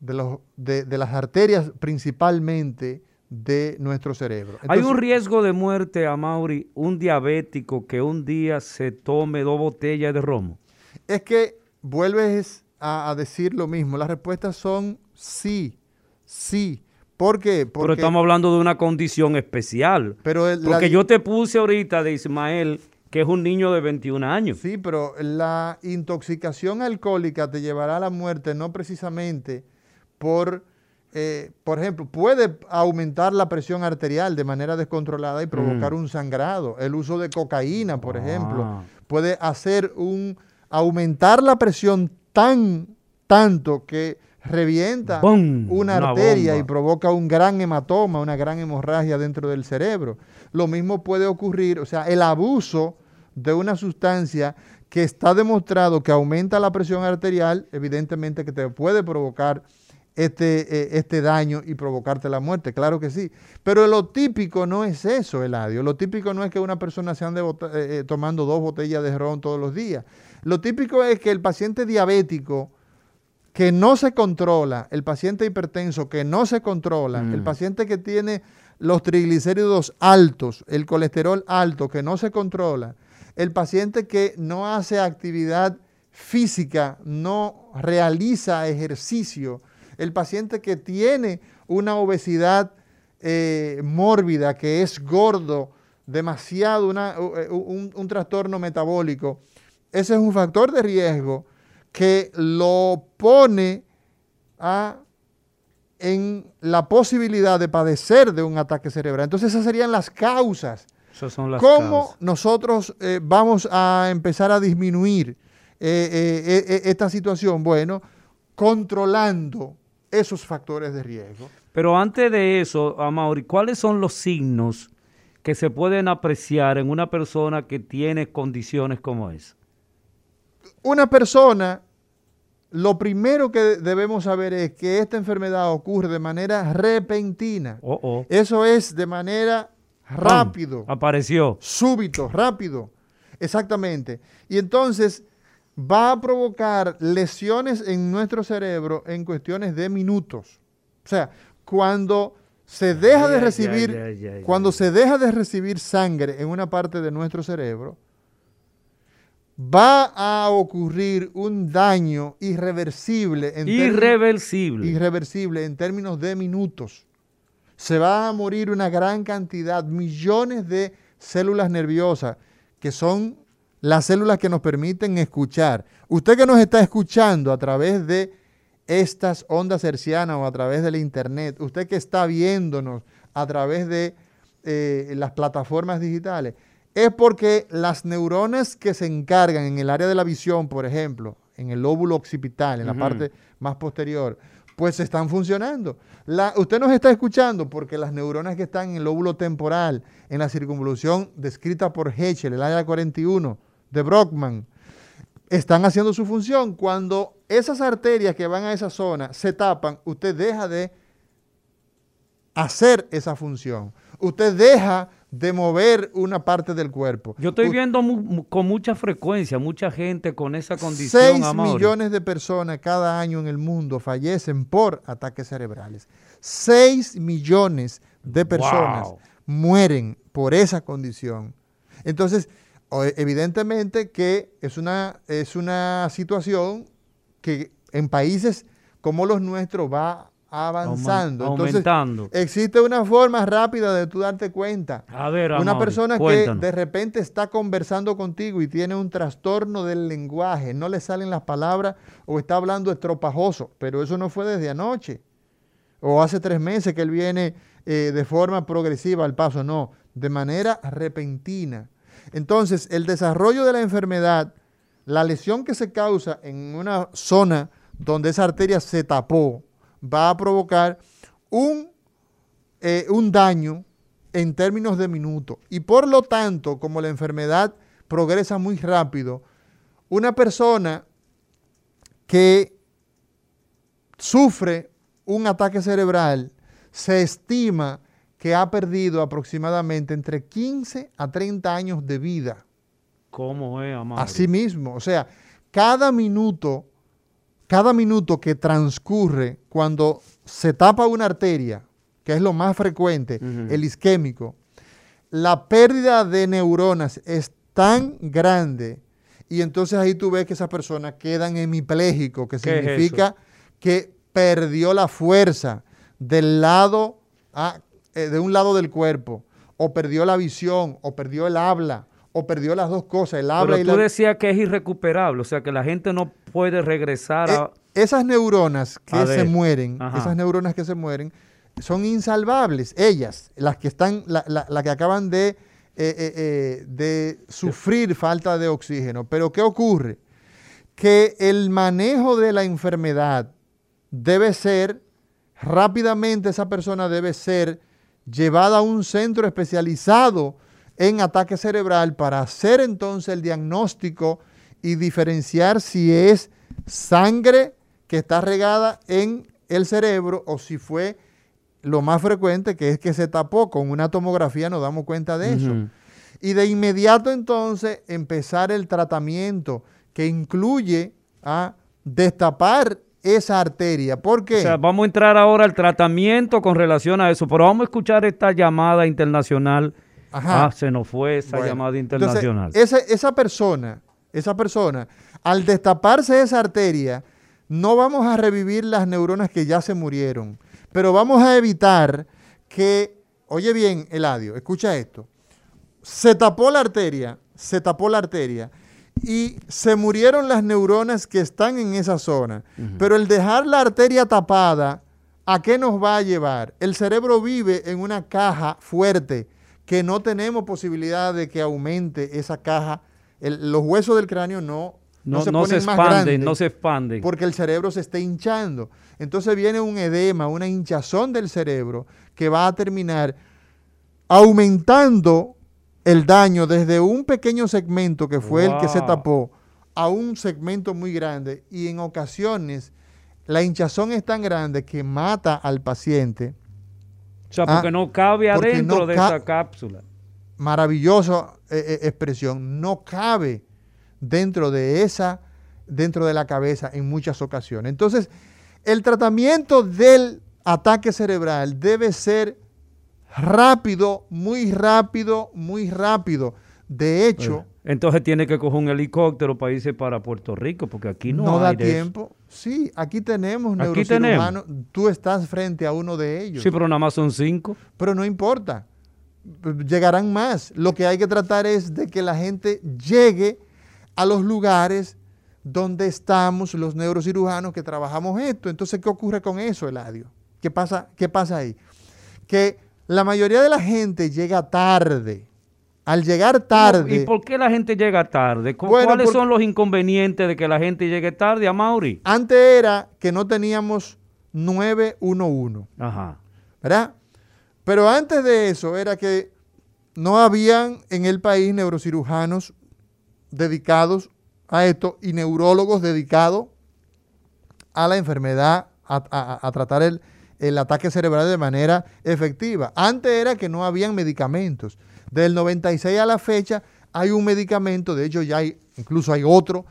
de, los, de, de las arterias principalmente de nuestro cerebro. Hay un riesgo de muerte a Mauri, un diabético que un día se tome dos botellas de romo. Es que vuelves a, a decir lo mismo. Las respuestas son sí, sí. ¿Por qué? Pero estamos hablando de una condición especial. pero el- Porque yo te puse ahorita de Ismael, que es un niño de 21 años. Sí, pero la intoxicación alcohólica te llevará a la muerte no precisamente por, eh, por ejemplo, puede aumentar la presión arterial de manera descontrolada y provocar Mm. un sangrado. El uso de cocaína, por ejemplo, Ah. puede hacer un aumentar la presión tan tanto que revienta ¡Bum! una Una arteria bomba. y provoca un gran hematoma, una gran hemorragia dentro del cerebro. Lo mismo puede ocurrir, o sea, el abuso de una sustancia que está demostrado que aumenta la presión arterial, evidentemente que te puede provocar este, eh, este daño y provocarte la muerte, claro que sí. Pero lo típico no es eso, Eladio. Lo típico no es que una persona se ande eh, eh, tomando dos botellas de ron todos los días. Lo típico es que el paciente diabético que no se controla, el paciente hipertenso que no se controla, el Mm. paciente que tiene los triglicéridos altos, el colesterol alto que no se controla, el paciente que no hace actividad física, no realiza ejercicio, el paciente que tiene una obesidad eh, mórbida, que es gordo, demasiado, u- un, un trastorno metabólico, ese es un factor de riesgo que lo pone a- en la posibilidad de padecer de un ataque cerebral. Entonces esas serían las causas. Esas son las ¿Cómo causas. nosotros eh, vamos a empezar a disminuir eh, eh, eh, esta situación? Bueno, controlando esos factores de riesgo. Pero antes de eso, Amaury, ¿cuáles son los signos que se pueden apreciar en una persona que tiene condiciones como esa? Una persona, lo primero que debemos saber es que esta enfermedad ocurre de manera repentina. Oh, oh. Eso es de manera rápido. Apareció. súbito, rápido. Exactamente. Y entonces va a provocar lesiones en nuestro cerebro en cuestiones de minutos. O sea, cuando se deja de recibir, cuando se deja de recibir sangre en una parte de nuestro cerebro, va a ocurrir un daño irreversible en términos- Irreversible. irreversible en términos de minutos. Se va a morir una gran cantidad, millones de células nerviosas, que son las células que nos permiten escuchar. Usted que nos está escuchando a través de estas ondas hercianas o a través del internet, usted que está viéndonos a través de eh, las plataformas digitales, es porque las neuronas que se encargan en el área de la visión, por ejemplo, en el lóbulo occipital, en la parte más posterior, pues están funcionando. La- usted nos está escuchando porque las neuronas que están en el lóbulo temporal, en la circunvolución descrita por Heschel, el área 41 de Brockman, están haciendo su función. Cuando esas arterias que van a esa zona se tapan, usted deja de hacer esa función. Usted deja de mover una parte del cuerpo. Yo estoy U- viendo mu- con mucha frecuencia mucha gente con esa condición, 6 Amaury. millones de personas cada año en el mundo fallecen por ataques cerebrales. 6 millones de personas Wow. mueren por esa condición. Entonces, evidentemente que es una, es una situación que en países como los nuestros va avanzando. Entonces, aumentando. existe una forma rápida de tú darte cuenta. A ver, Una persona cuéntanos. que de repente está conversando contigo y tiene un trastorno del lenguaje, no le salen las palabras o está hablando estropajoso, pero eso no fue desde anoche o hace tres meses que él viene eh, de forma progresiva al paso, no, de manera repentina. Entonces, el desarrollo de la enfermedad, la lesión que se causa en una zona donde esa arteria se tapó, va a provocar un eh, un daño en términos de minutos. Y por lo tanto, como la enfermedad progresa muy rápido, una persona que sufre un ataque cerebral se estima que ha perdido aproximadamente entre 15 a 30 años de vida. ¿Cómo es, Amaury? Así mismo, o sea, cada minuto, cada minuto que transcurre cuando se tapa una arteria, que es lo más frecuente, el isquémico, la pérdida de neuronas es tan grande y entonces ahí tú ves que esas personas quedan hemipléjicos, que ¿Qué es significa que perdió la fuerza del lado, ah, eh, de un lado del cuerpo, o perdió la visión, o perdió el habla, o perdió las dos cosas, el habla Pero y tú la... decías que es irrecuperable, o sea, que la gente no puede regresar a... Eh, esas neuronas que A se ver, mueren, ajá. esas neuronas que se mueren, son insalvables, ellas, las que están, la, la- la que acaban de, eh, eh, eh, de sufrir falta de oxígeno. Pero ¿qué ocurre? Que el manejo de la enfermedad debe ser, rápidamente esa persona debe ser llevada a un centro especializado en ataque cerebral para hacer entonces el diagnóstico y diferenciar si es sangre que está regada en el cerebro o si fue lo más frecuente que es que se tapó con una tomografía, nos damos cuenta de eso. Y de inmediato entonces empezar el tratamiento que incluye a destapar esa arteria. ¿Por qué? O sea, vamos a entrar ahora al tratamiento con relación a eso, pero vamos a escuchar esta llamada internacional. Ajá. Ah, se nos fue esa Bueno, llamada entonces, internacional. esa, esa persona, esa persona, al destaparse esa arteria, no vamos a revivir las neuronas que ya se murieron, pero vamos a evitar que, oye bien, Eladio, escucha esto, se tapó la arteria, se tapó la arteria y se murieron las neuronas que están en esa zona, pero el dejar la arteria tapada, ¿a qué nos va a llevar? El cerebro vive en una caja fuerte que no tenemos posibilidad de que aumente esa caja. El- los huesos del cráneo no, no, se no se ponen más expanden, grandes no se expanden. porque el cerebro se está hinchando. Entonces viene un edema, una hinchazón del cerebro que va a terminar aumentando el daño desde un pequeño segmento que fue el que se tapó a un segmento muy grande y en ocasiones la hinchazón es tan grande que mata al paciente. O sea, ah, porque no cabe porque adentro no de ca- esa cápsula. Maravillosa eh, eh, expresión, no cabe dentro de esa, dentro de la cabeza en muchas ocasiones. Entonces, el tratamiento del ataque cerebral debe ser rápido, muy rápido, muy rápido. De hecho, Entonces tiene que coger un helicóptero para irse para Puerto Rico, porque aquí no, no, da hay eso. tiempo. Sí, aquí tenemos Aquí neurocirujanos. Tú estás frente a uno de ellos. Sí, pero nada más son cinco. Pero no importa, llegarán más. Lo que hay que tratar es de que la gente llegue a los lugares donde estamos los neurocirujanos que trabajamos esto. Entonces, ¿qué ocurre con eso, Eladio? ¿Qué pasa, qué pasa ahí? Que la mayoría de la gente llega tarde. Al llegar tarde, ¿Y por qué la gente llega tarde? ¿Cu- Bueno, ¿Cuáles son los inconvenientes de que la gente llegue tarde a Mauri? antes era que no teníamos 911. Ajá. ¿verdad? Pero antes de eso era que no habían en el país neurocirujanos dedicados a esto y neurólogos dedicados a la enfermedad, a, a- a tratar el, el ataque cerebral de manera efectiva. Antes era que no habían medicamentos. Del 96 a la fecha hay un medicamento, de hecho ya hay, incluso hay otro,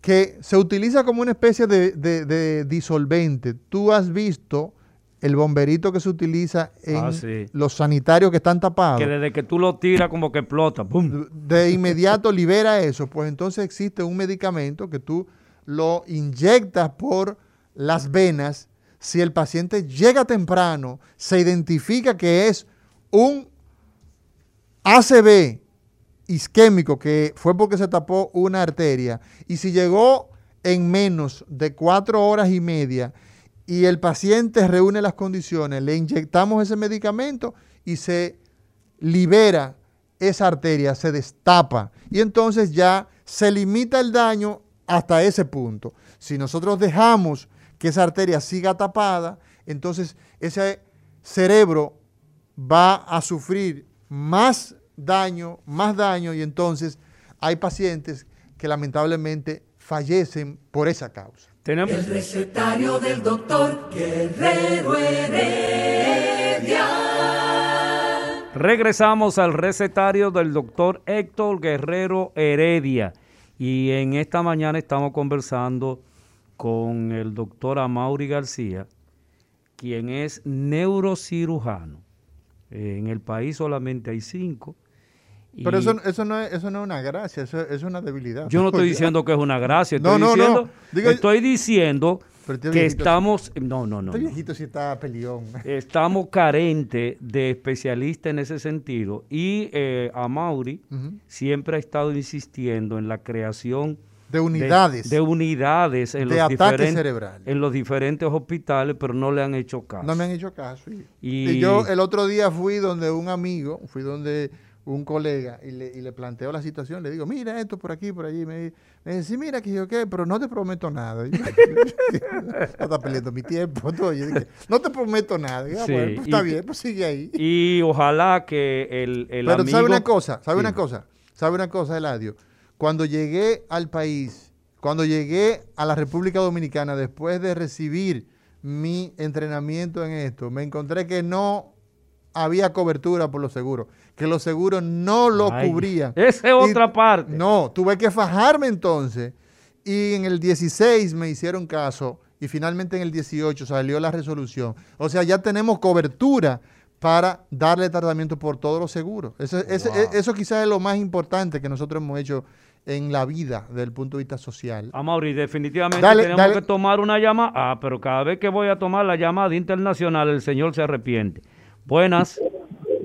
que se utiliza como una especie de, de- de disolvente. Tú has visto el bomberito que se utiliza en Ah, sí. los sanitarios que están tapados. Que desde que tú lo tiras como que explota. ¡pum! De inmediato libera eso. Pues entonces existe un medicamento que tú lo inyectas por las venas. Si el paciente llega temprano, se identifica que es un ACV isquémico, que fue porque se tapó una arteria, y si llegó en menos de cuatro horas y media y el paciente reúne las condiciones, le inyectamos ese medicamento y se libera esa arteria, se destapa y entonces ya se limita el daño hasta ese punto. Si nosotros dejamos que esa arteria siga tapada, entonces ese cerebro va a sufrir más daño, más daño y entonces hay pacientes que lamentablemente fallecen por esa causa. Tenemos, El recetario del doctor Guerrero Heredia. regresamos al recetario del doctor Héctor Guerrero Heredia. Y en esta mañana estamos conversando con el doctor Amaury García, quien es neurocirujano. Eh, En el país solamente hay cinco. Pero eso, eso, no es, eso no es una gracia, eso es una debilidad. Yo no estoy diciendo que es una gracia, No, estoy no, no. diciendo, Digo- estoy diciendo este que estamos, no, no, no, no. viejito sí está peleón. estamos carentes de especialistas en ese sentido y eh, a Mauri siempre ha estado insistiendo en la creación De unidades. de, unidades en, de los ataque diferen- cerebral. en los diferentes hospitales, pero no le han hecho caso. No me han hecho caso. Y, yo el otro día fui donde un amigo, fui donde un colega y le, y le planteo la situación. Le digo, mira esto por aquí, por allí. Me, me dice, sí, mira que yo qué, pero no te prometo nada. Yo, está perdiendo mi tiempo. todo. Yo dije, no te prometo nada. Ah, Sí, bueno, pues está y- bien, pues sigue ahí. Y ojalá que el, el Pero amigo... sabe una cosa, sabe una cosa, sabe una cosa, Eladio. Cuando llegué al país, cuando llegué a la República Dominicana después de recibir mi entrenamiento en esto, me encontré que no había cobertura por los seguros, que los seguros no lo Ay, cubrían. esa es Y- otra parte. No, tuve que fajarme entonces y en el 16 me hicieron caso y finalmente en el 18 salió la resolución. O sea, ya tenemos cobertura para darle tratamiento por todos los seguros. Eso, eso, eso quizás es lo más importante que nosotros hemos hecho en la vida desde el punto de vista social. A Mauri, definitivamente tenemos que tomar una llamada. Ah, pero cada vez que voy a tomar la llamada internacional, el señor se arrepiente. Buenas.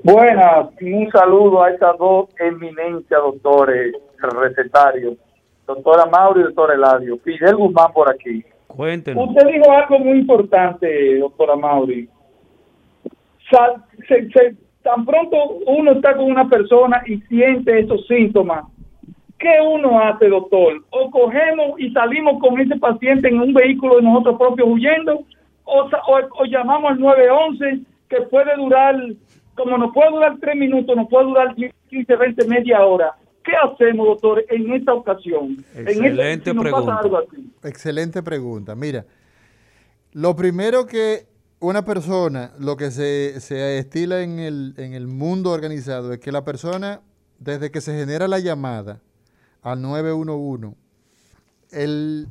Buenas, un saludo a estas dos eminencias, doctores recetarios, doctora Mauri y doctor Eladio. Fidel Guzmán por aquí. Cuéntenos. Usted dijo algo muy importante, doctora Mauri. tan pronto uno está con una persona y siente esos síntomas, ¿qué uno hace, doctor? ¿O cogemos y salimos con ese paciente en un vehículo de nosotros propios huyendo? ¿O, o, llamamos al 911 que puede durar, como no puede durar tres minutos, no puede durar 15, 20, media hora? ¿Qué hacemos, doctor, en esta ocasión? Excelente pregunta. Excelente pregunta. Mira, lo primero que una persona, lo que se, se estila en el, en el mundo organizado es que la persona, desde que se genera la llamada, al 911, el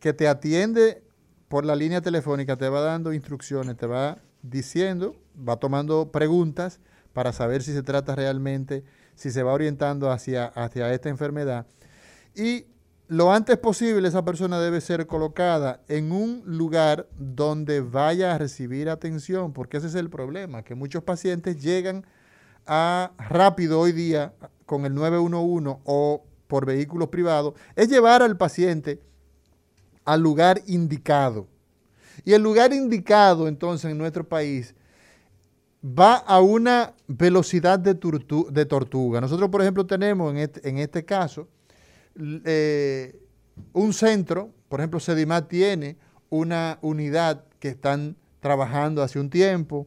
que te atiende por la línea telefónica te va dando instrucciones, te va diciendo, va tomando preguntas para saber si se trata realmente, si se va orientando hacia, hacia esta enfermedad. Y lo antes posible esa persona debe ser colocada en un lugar donde vaya a recibir atención, porque ese es el problema, que muchos pacientes llegan rápido hoy día con el 911 o por vehículos privados, es llevar al paciente al lugar indicado. Y el lugar indicado entonces en nuestro país va a una velocidad de, tortuga. Nosotros, por ejemplo, tenemos en este, en este caso eh, un centro, por ejemplo, Sedimat tiene una unidad que están trabajando hace un tiempo,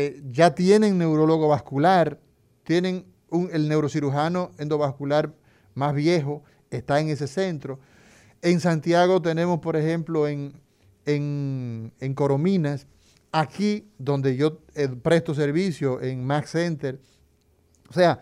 eh, ya tienen neurólogo vascular, tienen el neurocirujano endovascular más viejo está en ese centro. En Santiago tenemos, por ejemplo, en, en, Corominas, aquí donde yo eh, presto servicio, en Max Center. O sea,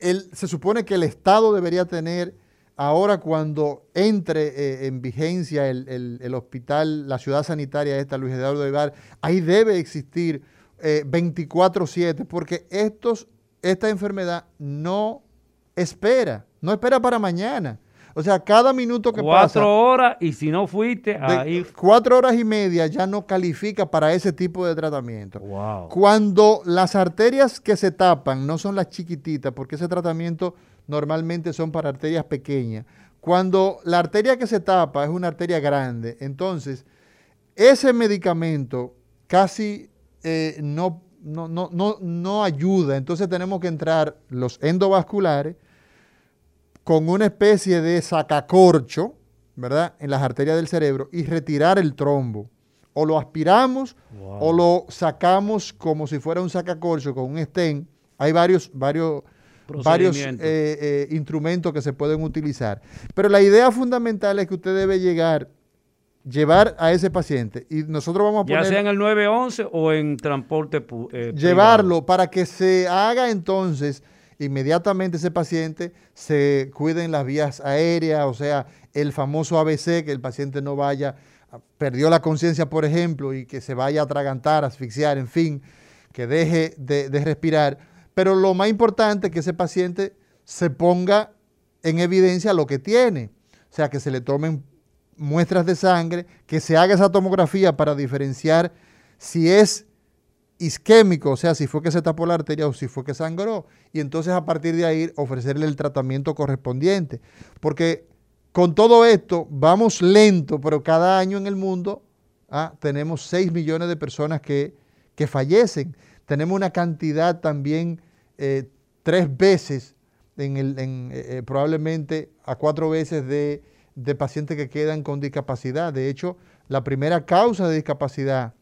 se supone que el Estado debería tener, ahora cuando entre eh, en vigencia el, hospital, la ciudad sanitaria esta, Luis Eduardo Ibar, ahí debe existir 24-7, eh, porque estos, esta enfermedad no espera. No espera para mañana. O sea, cada minuto que pasa. Cuatro horas y si no fuiste, ahí. Cuatro horas y media ya no califica para ese tipo de tratamiento. Cuando las arterias que se tapan no son las chiquititas, porque ese tratamiento normalmente son para arterias pequeñas. Cuando la arteria que se tapa es una arteria grande, entonces ese medicamento casi eh, no, no, no, no ayuda. Entonces tenemos que entrar los endovasculares con una especie de sacacorcho, ¿verdad? En las arterias del cerebro y retirar el trombo. O lo aspiramos o lo sacamos como si fuera un sacacorcho con un stent. Hay varios, varios, varios eh, eh, instrumentos que se pueden utilizar. Pero la idea fundamental es que usted debe llegar, llevar a ese paciente y nosotros vamos a poner... Ya sea en el 911 o en transporte eh, Llevarlo para que se haga entonces inmediatamente ese paciente se cuide en las vías aéreas, o sea, el famoso ABC, que el paciente no vaya, perdió la conciencia, por ejemplo, y que se vaya a atragantar, asfixiar, en fin, que deje de, de respirar. Pero lo más importante es que ese paciente se ponga en evidencia lo que tiene, o sea, que se le tomen muestras de sangre, que se haga esa tomografía para diferenciar si es isquémico, o sea, si fue que se tapó la arteria o si fue que sangró, y entonces a partir de ahí ofrecerle el tratamiento correspondiente. Porque con todo esto vamos lento, pero cada año en el mundo ah, tenemos 6 millones de personas que, fallecen. Tenemos una cantidad también eh, tres veces, en el, eh, eh, probablemente a cuatro veces de, de pacientes que quedan con discapacidad. De hecho, la primera causa de discapacidad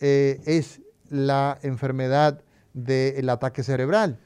es la enfermedad del ataque cerebral.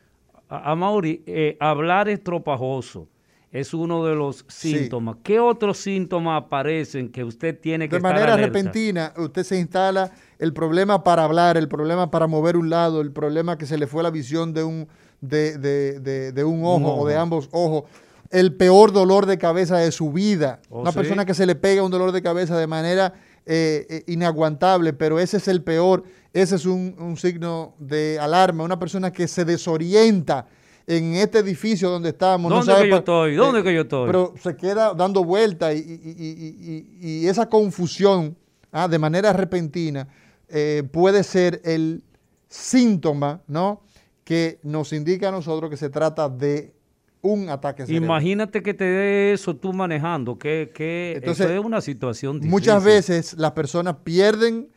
A, Mauri, eh, hablar estropajoso es uno de los síntomas. ¿Qué otros síntomas aparecen que usted tiene que De manera repentina, usted se instala el problema para hablar, el problema para mover un lado, el problema que se le fue la visión de un, de, un ojo, o de ambos ojos. El peor dolor de cabeza de su vida. ¿Oh, Una sí? persona que se le pega un dolor de cabeza de manera eh, eh, inaguantable, pero ese es el peor, ese es un, un signo de alarma. Una persona que se desorienta en este edificio donde estamos. no ¿Dónde sabe que yo estoy? ¿Dónde que yo estoy? Pero se queda dando vueltas y, y- y- y- y esa confusión ah, de manera repentina eh, puede ser el síntoma, ¿no? Que nos indica a nosotros que se trata de un ataque cerebral. Imagínate que te dé eso tú manejando, que, que Entonces, eso es una situación difícil. Muchas veces las personas pierden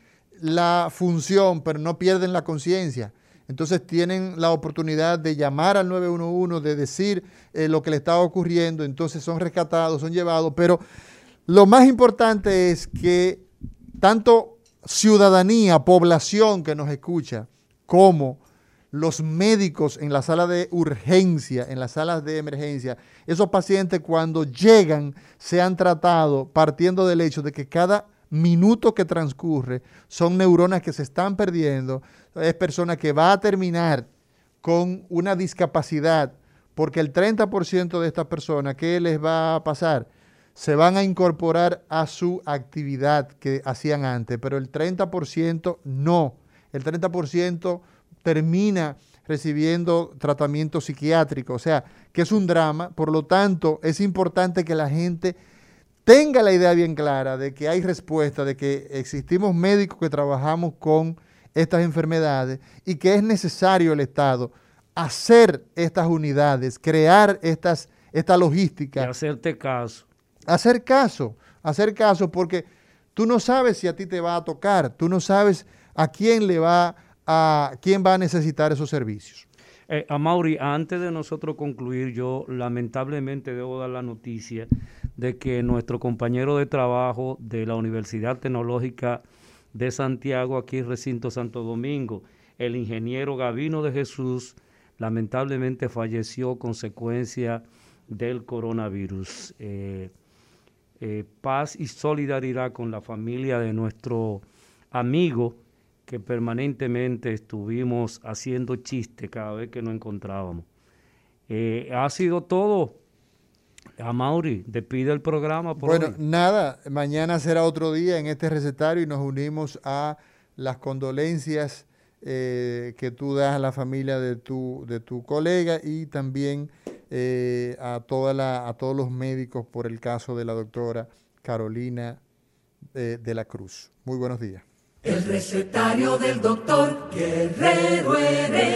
la función, pero no pierden la conciencia. Entonces tienen la oportunidad de llamar al 911, de decir eh, lo que le está ocurriendo, entonces son rescatados, son llevados, pero lo más importante es que tanto ciudadanía, población que nos escucha, como los médicos en la sala de urgencia, en las salas de emergencia, esos pacientes cuando llegan sean tratados partiendo del hecho de que cada minuto que transcurre son neuronas que se están perdiendo, es persona que va a terminar con una discapacidad, porque el 30% de estas personas, ¿qué les va a pasar? Se van a incorporar a su actividad que hacían antes, pero el 30% no. El 30% termina recibiendo tratamiento psiquiátrico, o sea, que es un drama, por lo tanto, es importante que la gente tenga la idea bien clara de que hay respuesta, de que existimos médicos que trabajamos con estas enfermedades y que es necesario el Estado hacer estas unidades, crear estas, esta Y logística, hacerte caso. hacer caso, hacer caso porque tú no sabes si a ti te va a tocar, tú no sabes a quién le va a quién va a necesitar esos servicios. Eh, a Mauri, antes de nosotros concluir, yo lamentablemente debo dar la noticia de que nuestro compañero de trabajo de la Universidad Tecnológica de Santiago, aquí recinto Santo Domingo, el ingeniero Gavino de Jesús, lamentablemente falleció consecuencia del coronavirus. Eh, eh, paz y solidaridad con la familia de nuestro amigo que permanentemente estuvimos haciendo chistes cada vez que nos encontrábamos. Eh, ha sido todo. A Mauri, despide el programa por Bueno, hoy. nada, mañana será otro día en este recetario y nos unimos a las condolencias eh, que tú das a la familia de tu, de tu colega y también eh, a, toda la, a todos los médicos por el caso de la doctora Carolina eh, de la Cruz. Muy buenos días. El recetario del doctor Guerrero Heredia.